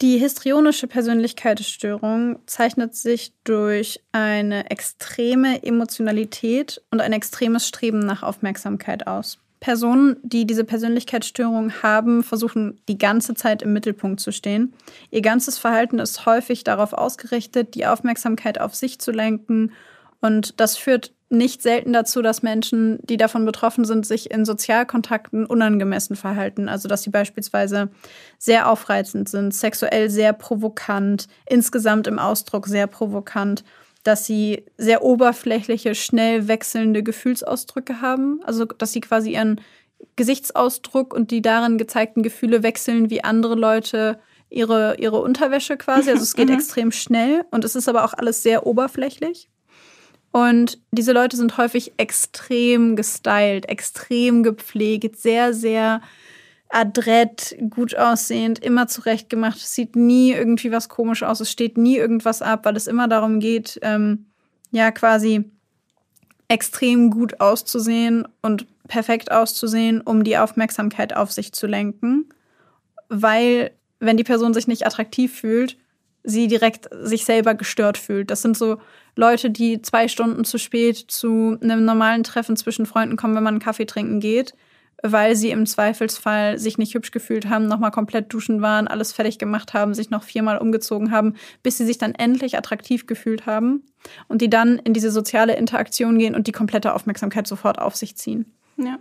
Die histrionische Persönlichkeitsstörung zeichnet sich durch eine extreme Emotionalität und ein extremes Streben nach Aufmerksamkeit aus. Personen, die diese Persönlichkeitsstörung haben, versuchen die ganze Zeit im Mittelpunkt zu stehen. Ihr ganzes Verhalten ist häufig darauf ausgerichtet, die Aufmerksamkeit auf sich zu lenken. Und das führt nicht selten dazu, dass Menschen, die davon betroffen sind, sich in Sozialkontakten unangemessen verhalten. Also dass sie beispielsweise sehr aufreizend sind, sexuell sehr provokant, insgesamt im Ausdruck sehr provokant, dass sie sehr oberflächliche, schnell wechselnde Gefühlsausdrücke haben. Also dass sie quasi ihren Gesichtsausdruck und die darin gezeigten Gefühle wechseln, wie andere Leute ihre, ihre Unterwäsche quasi. Also es geht mhm. extrem schnell und es ist aber auch alles sehr oberflächlich. Und diese Leute sind häufig extrem gestylt, extrem gepflegt, sehr, sehr adrett, gut aussehend, immer zurechtgemacht. Es sieht nie irgendwie was komisch aus, es steht nie irgendwas ab, weil es immer darum geht, ähm, ja, quasi extrem gut auszusehen und perfekt auszusehen, um die Aufmerksamkeit auf sich zu lenken. Weil, wenn die Person sich nicht attraktiv fühlt, sie direkt sich selber gestört fühlt. Das sind so Leute, die zwei Stunden zu spät zu einem normalen Treffen zwischen Freunden kommen, wenn man einen Kaffee trinken geht, weil sie im Zweifelsfall sich nicht hübsch gefühlt haben, nochmal komplett duschen waren, alles fertig gemacht haben, sich noch viermal umgezogen haben, bis sie sich dann endlich attraktiv gefühlt haben und die dann in diese soziale Interaktion gehen und die komplette Aufmerksamkeit sofort auf sich ziehen. Ja.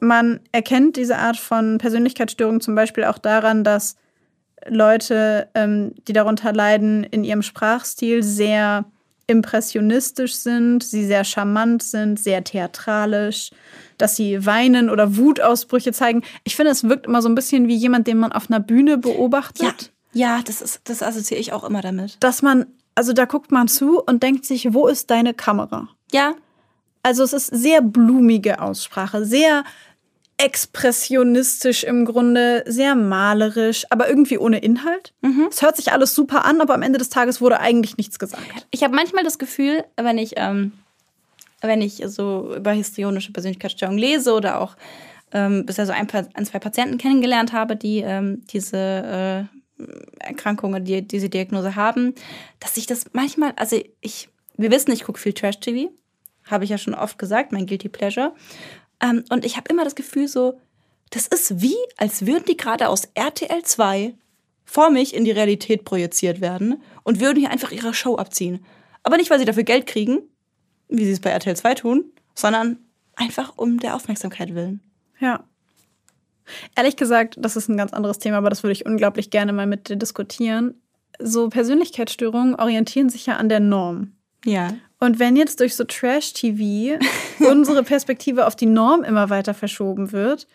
Man erkennt diese Art von Persönlichkeitsstörung zum Beispiel auch daran, dass Leute, ähm, die darunter leiden, in ihrem Sprachstil sehr impressionistisch sind, sie sehr charmant sind, sehr theatralisch, dass sie weinen oder Wutausbrüche zeigen. Ich finde, es wirkt immer so ein bisschen wie jemand, den man auf einer Bühne beobachtet. Ja, ja das, ist, das assoziiere ich auch immer damit. Dass man, also da guckt man zu und denkt sich, wo ist deine Kamera? Ja. Also es ist sehr blumige Aussprache, sehr expressionistisch im Grunde, sehr malerisch, aber irgendwie ohne Inhalt. Mhm. Es hört sich alles super an, aber am Ende des Tages wurde eigentlich nichts gesagt. Ich habe manchmal das Gefühl, wenn ich, ähm, wenn ich so über histrionische Persönlichkeitsstörungen lese oder auch ähm, bisher so ein, ein, zwei Patienten kennengelernt habe, die ähm, diese äh, Erkrankungen, die, diese Diagnose haben, dass ich das manchmal, also ich, wir wissen, ich gucke viel Trash-TV, habe ich ja schon oft gesagt, mein Guilty Pleasure. Ähm, und ich habe immer das Gefühl so, das ist wie, als würden die gerade aus RTL 2 vor mich in die Realität projiziert werden und würden hier einfach ihre Show abziehen. Aber nicht, weil sie dafür Geld kriegen, wie sie es bei RTL 2 tun, sondern einfach um der Aufmerksamkeit willen. Ja. Ehrlich gesagt, das ist ein ganz anderes Thema, aber das würde ich unglaublich gerne mal mit dir diskutieren. So Persönlichkeitsstörungen orientieren sich ja an der Norm. Ja. Und wenn jetzt durch so Trash-TV unsere Perspektive auf die Norm immer weiter verschoben wird,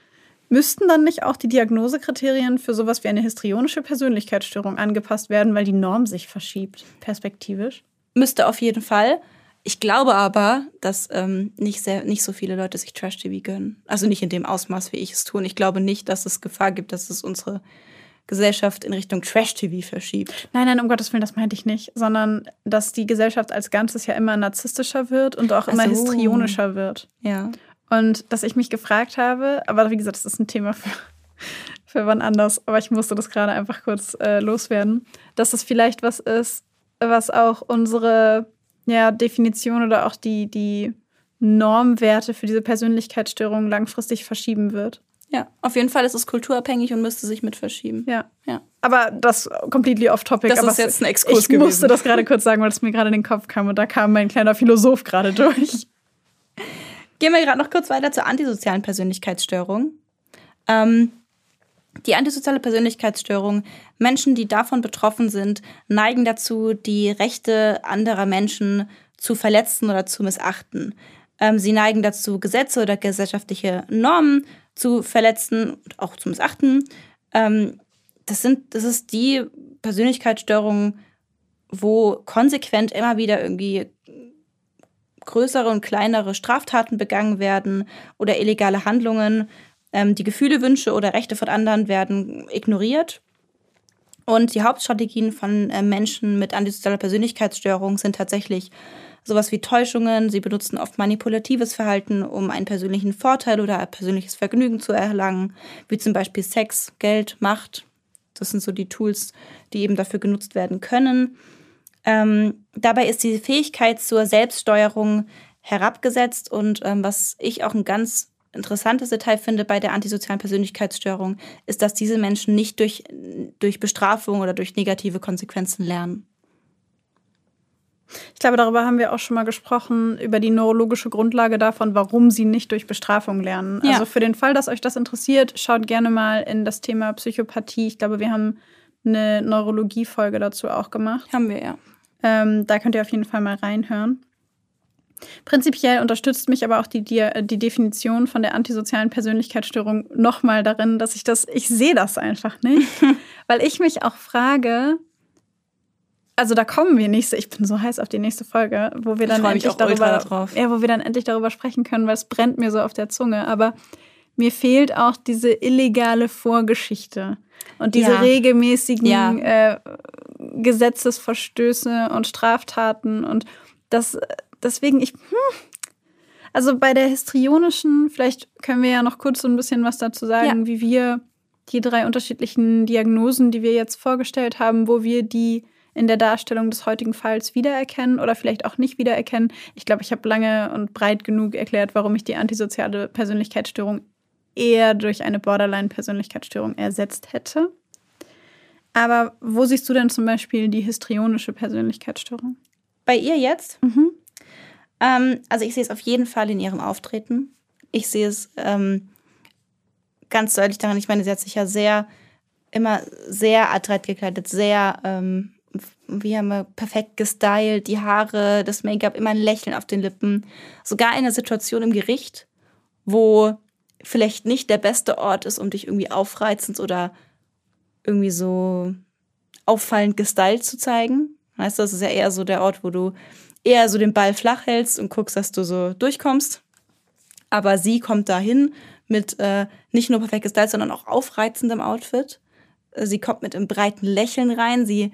müssten dann nicht auch die Diagnosekriterien für sowas wie eine histrionische Persönlichkeitsstörung angepasst werden, weil die Norm sich verschiebt, perspektivisch? Müsste auf jeden Fall. Ich glaube aber, dass ähm, nicht, sehr, nicht so viele Leute sich Trash-TV gönnen. Also nicht in dem Ausmaß, wie ich es tue. Und ich glaube nicht, dass es Gefahr gibt, dass es unsere Gesellschaft in Richtung Trash-TV verschiebt. Nein, nein, um Gottes Willen, das meinte ich nicht, sondern dass die Gesellschaft als Ganzes ja immer narzisstischer wird und auch immer so. histrionischer wird. Ja. Und dass ich mich gefragt habe, aber wie gesagt, das ist ein Thema für, für wann anders, aber ich musste das gerade einfach kurz äh, loswerden, dass das vielleicht was ist, was auch unsere ja, Definition oder auch die, die Normwerte für diese Persönlichkeitsstörung langfristig verschieben wird. Ja, auf jeden Fall ist es kulturabhängig und müsste sich mit verschieben. Ja. ja. Aber das completely off topic. Das aber ist jetzt ein Exkurs Ich gewesen. musste das gerade kurz sagen, weil es mir gerade in den Kopf kam und da kam mein kleiner Philosoph gerade durch. Gehen wir gerade noch kurz weiter zur antisozialen Persönlichkeitsstörung. Ähm, die antisoziale Persönlichkeitsstörung, Menschen, die davon betroffen sind, neigen dazu, die Rechte anderer Menschen zu verletzen oder zu missachten. Ähm, sie neigen dazu, Gesetze oder gesellschaftliche Normen zu verletzen und auch zu missachten. Ähm, das, sind, das ist die Persönlichkeitsstörung, wo konsequent immer wieder irgendwie größere und kleinere Straftaten begangen werden oder illegale Handlungen. Ähm, die Gefühle, Wünsche oder Rechte von anderen werden ignoriert. Und die Hauptstrategien von äh, Menschen mit antisozialer Persönlichkeitsstörung sind tatsächlich sowas wie Täuschungen. Sie benutzen oft manipulatives Verhalten, um einen persönlichen Vorteil oder ein persönliches Vergnügen zu erlangen, wie zum Beispiel Sex, Geld, Macht. Das sind so die Tools, die eben dafür genutzt werden können. Ähm, dabei ist die Fähigkeit zur Selbststeuerung herabgesetzt und ähm, was ich auch ein ganz interessantes Detail finde bei der antisozialen Persönlichkeitsstörung, ist, dass diese Menschen nicht durch, durch Bestrafung oder durch negative Konsequenzen lernen. Ich glaube, darüber haben wir auch schon mal gesprochen, über die neurologische Grundlage davon, warum sie nicht durch Bestrafung lernen. Ja. Also für den Fall, dass euch das interessiert, schaut gerne mal in das Thema Psychopathie. Ich glaube, wir haben eine Neurologie-Folge dazu auch gemacht. Haben wir ja. Ähm, da könnt ihr auf jeden Fall mal reinhören. Prinzipiell unterstützt mich aber auch die, die, die Definition von der antisozialen Persönlichkeitsstörung nochmal darin, dass ich das, ich sehe das einfach nicht, weil ich mich auch frage, also da kommen wir nicht, ich bin so heiß auf die nächste Folge, wo wir dann endlich darüber, darauf. ja, wo wir dann endlich darüber sprechen können, weil es brennt mir so auf der Zunge, aber mir fehlt auch diese illegale Vorgeschichte und diese Ja. regelmäßigen Ja. äh, Gesetzesverstöße und Straftaten und das deswegen ich hm, also bei der histrionischen vielleicht können wir ja noch kurz so ein bisschen was dazu sagen, Ja. wie wir die drei unterschiedlichen Diagnosen, die wir jetzt vorgestellt haben, wo wir die in der Darstellung des heutigen Falls wiedererkennen oder vielleicht auch nicht wiedererkennen. Ich glaube, ich habe lange und breit genug erklärt, warum ich die antisoziale Persönlichkeitsstörung eher durch eine Borderline-Persönlichkeitsstörung ersetzt hätte. Aber wo siehst du denn zum Beispiel die histrionische Persönlichkeitsstörung? Bei ihr jetzt? Mhm. Ähm, also ich sehe es auf jeden Fall in ihrem Auftreten. Ich sehe es ähm, ganz deutlich daran. Ich meine, sie hat sich ja sehr, immer sehr adrett gekleidet, sehr, ähm, wie haben wir, perfekt gestylt, die Haare, das Make-up, immer ein Lächeln auf den Lippen. Sogar in einer Situation im Gericht, wo vielleicht nicht der beste Ort ist, um dich irgendwie aufreizend oder irgendwie so auffallend gestylt zu zeigen. Weißt du, das ist ja eher so der Ort, wo du eher so den Ball flach hältst und guckst, dass du so durchkommst. Aber sie kommt dahin mit äh, nicht nur perfekt gestylt, sondern auch aufreizendem Outfit. Äh, Sie kommt mit einem breiten Lächeln rein. Sie,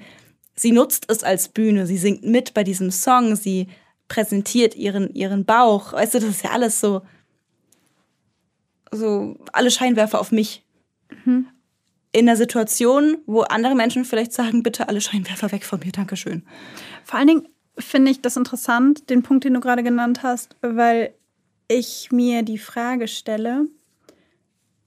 sie nutzt es als Bühne. Sie singt mit bei diesem Song. Sie präsentiert ihren, ihren Bauch. Weißt du, das ist ja alles so, so alle Scheinwerfer auf mich. In einer Situation, wo andere Menschen vielleicht sagen, bitte alle Scheinwerfer weg von mir, Dankeschön. Vor allen Dingen finde ich das interessant, den Punkt, den du gerade genannt hast, weil ich mir die Frage stelle,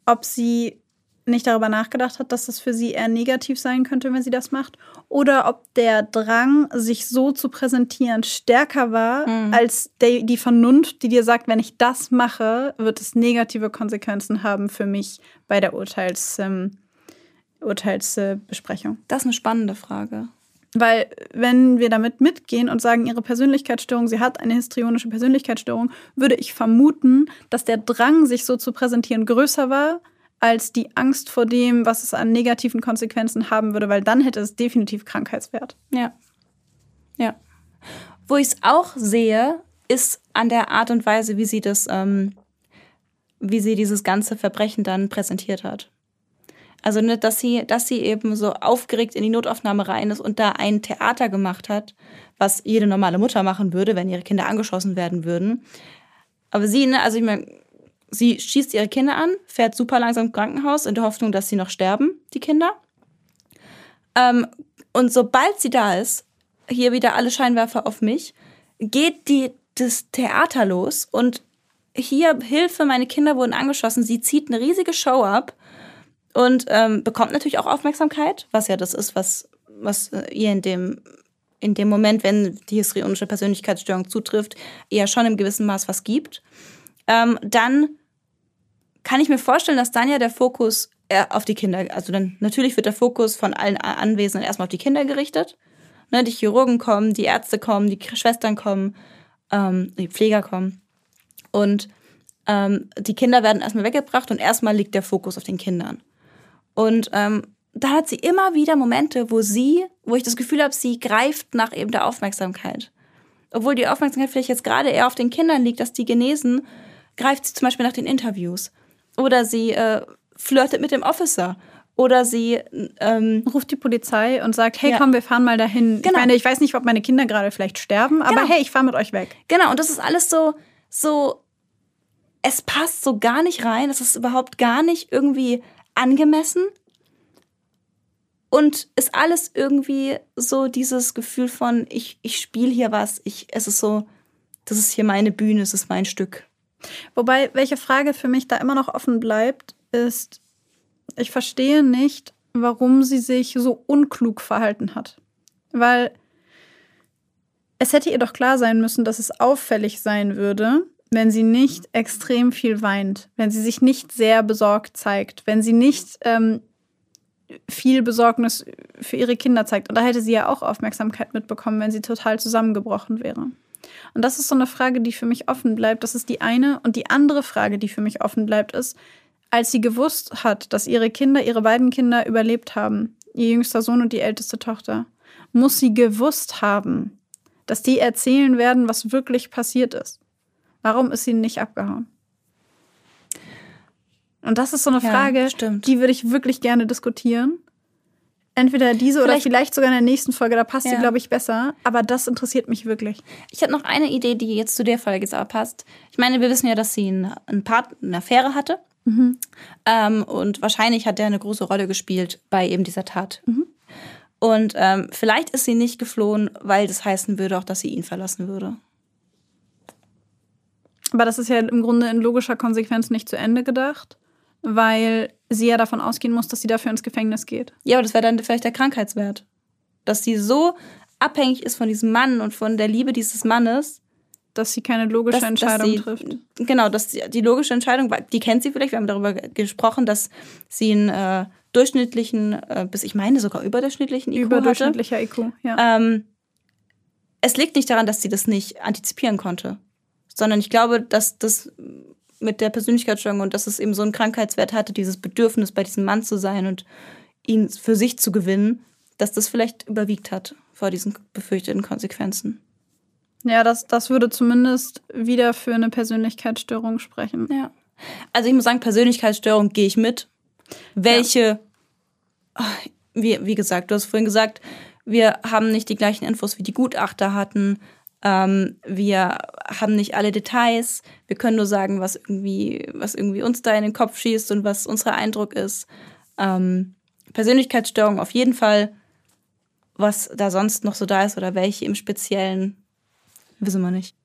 ob sie nicht darüber nachgedacht hat, dass das für sie eher negativ sein könnte, wenn sie das macht, oder ob der Drang, sich so zu präsentieren, stärker war als der, die Vernunft, die dir sagt, wenn ich das mache, wird es negative Konsequenzen haben für mich bei der Urteils, ähm, Urteilsbesprechung. Das ist eine spannende Frage. Weil wenn wir damit mitgehen und sagen, ihre Persönlichkeitsstörung, sie hat eine histrionische Persönlichkeitsstörung, würde ich vermuten, dass der Drang, sich so zu präsentieren, größer war als die Angst vor dem, was es an negativen Konsequenzen haben würde, weil dann hätte es definitiv Krankheitswert. Ja. Ja. Wo ich es auch sehe, ist an der Art und Weise, wie sie das, ähm, wie sie dieses ganze Verbrechen dann präsentiert hat. Also, ne, dass sie, dass sie eben so aufgeregt in die Notaufnahme rein ist und da ein Theater gemacht hat, was jede normale Mutter machen würde, wenn ihre Kinder angeschossen werden würden. Aber sie, ne, also ich meine, sie schießt ihre Kinder an, fährt super langsam im Krankenhaus in der Hoffnung, dass sie noch sterben, die Kinder. Ähm, und sobald sie da ist, hier wieder alle Scheinwerfer auf mich, geht die, das Theater los und hier Hilfe, meine Kinder wurden angeschossen. Sie zieht eine riesige Show ab und ähm, bekommt natürlich auch Aufmerksamkeit, was ja das ist, was, was äh, ihr in dem, in dem Moment, wenn die histrionische Persönlichkeitsstörung zutrifft, eher schon im gewissen Maß was gibt. Ähm, dann kann ich mir vorstellen, dass dann ja der Fokus auf die Kinder, also dann natürlich wird der Fokus von allen Anwesenden erstmal auf die Kinder gerichtet. Ne, die Chirurgen kommen, die Ärzte kommen, die Schwestern kommen, ähm, die Pfleger kommen. Und ähm, die Kinder werden erstmal weggebracht und erstmal liegt der Fokus auf den Kindern. Und ähm, da hat sie immer wieder Momente, wo sie, wo ich das Gefühl habe, sie greift nach eben der Aufmerksamkeit. Obwohl die Aufmerksamkeit vielleicht jetzt gerade eher auf den Kindern liegt, dass die genesen, greift sie zum Beispiel nach den Interviews. Oder sie äh, flirtet mit dem Officer. Oder sie ähm, Ruft die Polizei und sagt, hey, Ja. komm, wir fahren mal dahin. Ich Genau. meine, ich weiß nicht, ob meine Kinder gerade vielleicht sterben, aber Genau. hey, ich fahre mit euch weg. Genau, und das ist alles so, so, es passt so gar nicht rein, es ist überhaupt gar nicht irgendwie angemessen. Und ist alles irgendwie so dieses Gefühl von, ich, ich spiele hier was, ich, es ist so, das ist hier meine Bühne, es ist mein Stück. Wobei, welche Frage für mich da immer noch offen bleibt, ist, ich verstehe nicht, warum sie sich so unklug verhalten hat. Weil Es hätte ihr doch klar sein müssen, dass es auffällig sein würde, wenn sie nicht extrem viel weint, wenn sie sich nicht sehr besorgt zeigt, wenn sie nicht ähm, viel Besorgnis für ihre Kinder zeigt. Und da hätte sie ja auch Aufmerksamkeit mitbekommen, wenn sie total zusammengebrochen wäre. Und das ist so eine Frage, die für mich offen bleibt. Das ist die eine. Und die andere Frage, die für mich offen bleibt, ist, als sie gewusst hat, dass ihre Kinder, ihre beiden Kinder überlebt haben, ihr jüngster Sohn und die älteste Tochter, muss sie gewusst haben, dass die erzählen werden, was wirklich passiert ist. Warum ist sie nicht abgehauen? Und das ist so eine Frage, ja, die würde ich wirklich gerne diskutieren. Entweder diese vielleicht, oder vielleicht sogar in der nächsten Folge, da passt ja. sie, glaube ich, besser. Aber das interessiert mich wirklich. Ich habe noch eine Idee, die jetzt zu der Folge jetzt aber passt. Ich meine, wir wissen ja, dass sie einen Part, eine Affäre hatte. Mhm. Ähm, und wahrscheinlich hat er eine große Rolle gespielt bei eben dieser Tat. Mhm. Und ähm, vielleicht ist sie nicht geflohen, weil das heißen würde auch, dass sie ihn verlassen würde. Aber das ist ja im Grunde in logischer Konsequenz nicht zu Ende gedacht weil sie ja davon ausgehen muss, dass sie dafür ins Gefängnis geht. Ja, aber das wäre dann vielleicht der Krankheitswert. Dass sie so abhängig ist von diesem Mann und von der Liebe dieses Mannes, dass sie keine logische dass, Entscheidung dass sie, trifft. Genau, dass die, die, logische Entscheidung, die kennt sie vielleicht, wir haben darüber gesprochen, dass sie einen äh, durchschnittlichen, äh, bis ich meine sogar überdurchschnittlichen IQ Überdurchschnittlicher hatte. IQ, ja. Ähm, es liegt nicht daran, dass sie das nicht antizipieren konnte, sondern ich glaube, dass das mit der Persönlichkeitsstörung und dass es eben so einen Krankheitswert hatte, dieses Bedürfnis, bei diesem Mann zu sein und ihn für sich zu gewinnen, dass das vielleicht überwiegt hat vor diesen befürchteten Konsequenzen. Ja, das, das würde zumindest wieder für eine Persönlichkeitsstörung sprechen. Ja. Also ich muss sagen, Persönlichkeitsstörung gehe ich mit. Welche, ja. wie, wie gesagt, du hast vorhin gesagt, wir haben nicht die gleichen Infos wie die Gutachter hatten. Ähm, wir haben nicht alle Details. Wir können nur sagen, was irgendwie, was irgendwie uns da in den Kopf schießt und was unser Eindruck ist. Ähm, Persönlichkeitsstörung auf jeden Fall. Was da sonst noch so da ist oder welche im Speziellen, wissen wir nicht.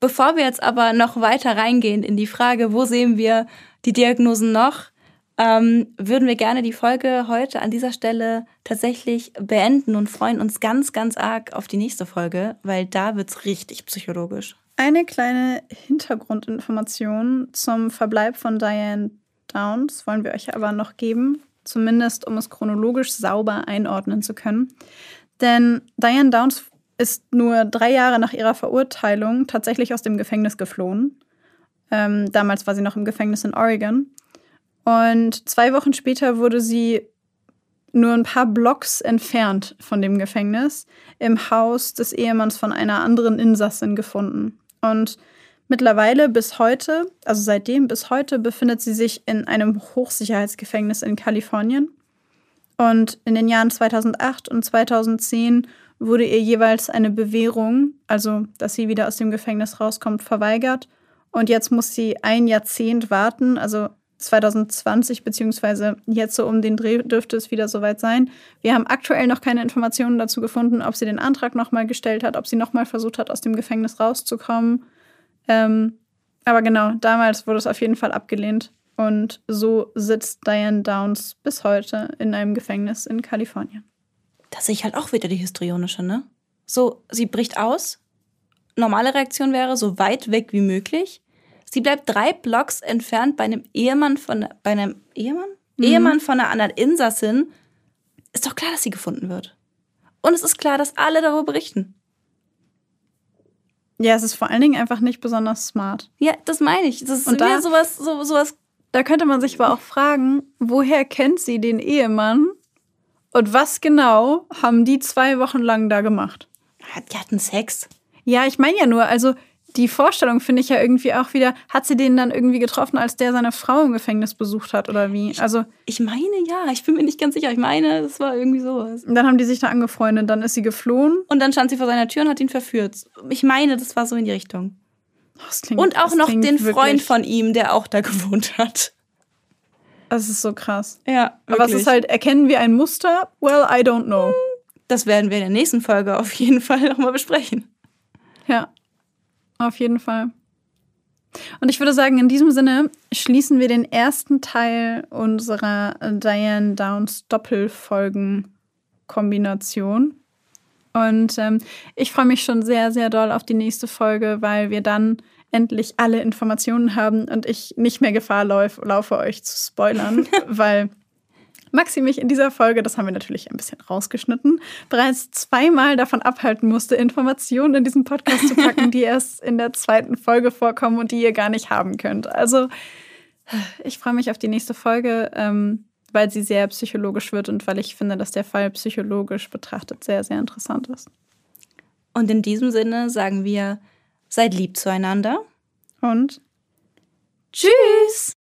Bevor wir jetzt aber noch weiter reingehen in die Frage, wo sehen wir die Diagnosen noch, ähm, würden wir gerne die Folge heute an dieser Stelle tatsächlich beenden und freuen uns ganz, ganz arg auf die nächste Folge, weil da wird es richtig psychologisch. Eine kleine Hintergrundinformation zum Verbleib von Diane Downs wollen wir euch aber noch geben, zumindest um es chronologisch sauber einordnen zu können. Denn Diane Downs ist nur drei Jahre nach ihrer Verurteilung tatsächlich aus dem Gefängnis geflohen. Ähm, damals war sie noch im Gefängnis in Oregon. Und zwei Wochen später wurde sie nur ein paar Blocks entfernt von dem Gefängnis im Haus des Ehemanns von einer anderen Insassin gefunden. Und mittlerweile bis heute, also seitdem bis heute, befindet sie sich in einem Hochsicherheitsgefängnis in Kalifornien. Und in den Jahren 2008 und 2010 wurde ihr jeweils eine Bewährung, also dass sie wieder aus dem Gefängnis rauskommt, verweigert. Und jetzt muss sie ein Jahrzehnt warten, also 2020 beziehungsweise jetzt so um den Dreh dürfte es wieder soweit sein. Wir haben aktuell noch keine Informationen dazu gefunden, ob sie den Antrag nochmal gestellt hat, ob sie nochmal versucht hat, aus dem Gefängnis rauszukommen. Ähm, aber genau, damals wurde es auf jeden Fall abgelehnt. Und so sitzt Diane Downs bis heute in einem Gefängnis in Kalifornien. Da sehe ich halt auch wieder die histrionische, ne? So, sie bricht aus. Normale Reaktion wäre so weit weg wie möglich. Sie bleibt drei Blocks entfernt bei einem Ehemann von, bei einem Ehemann? Mhm. Ehemann von einer anderen Insassin. Ist doch klar, dass sie gefunden wird. Und es ist klar, dass alle darüber berichten. Ja, es ist vor allen Dingen einfach nicht besonders smart. Ja, das meine ich. Das ist Und da, sowas, so, sowas. Da könnte man sich aber auch fragen, woher kennt sie den Ehemann und was genau haben die zwei Wochen lang da gemacht? Die hatten Sex. Ja, ich meine ja nur, also die Vorstellung finde ich ja irgendwie auch wieder, hat sie den dann irgendwie getroffen, als der seine Frau im Gefängnis besucht hat oder wie? Also ich meine ja, ich bin mir nicht ganz sicher. Ich meine, das war irgendwie sowas. Und dann haben die sich da angefreundet, dann ist sie geflohen und dann stand sie vor seiner Tür und hat ihn verführt. Ich meine, das war so in die Richtung. Klingt, und auch noch den Freund von ihm, der auch da gewohnt hat. Das ist so krass. Ja, wirklich. Aber es ist halt, erkennen wir ein Muster? Well, I don't know. Das werden wir in der nächsten Folge auf jeden Fall nochmal besprechen. Ja. Auf jeden Fall. Und ich würde sagen, in diesem Sinne schließen wir den ersten Teil unserer Diane Downs Doppelfolgen-Kombination. Und ähm, ich freue mich schon sehr, sehr doll auf die nächste Folge, weil wir dann endlich alle Informationen haben und ich nicht mehr Gefahr lauf, laufe, euch zu spoilern, weil Maxi mich in dieser Folge, das haben wir natürlich ein bisschen rausgeschnitten, bereits zweimal davon abhalten musste, Informationen in diesen Podcast zu packen, die erst in der zweiten Folge vorkommen und die ihr gar nicht haben könnt. Also ich freue mich auf die nächste Folge, ähm, weil sie sehr psychologisch wird und weil ich finde, dass der Fall psychologisch betrachtet sehr, sehr interessant ist. Und in diesem Sinne sagen wir, seid lieb zueinander und tschüss!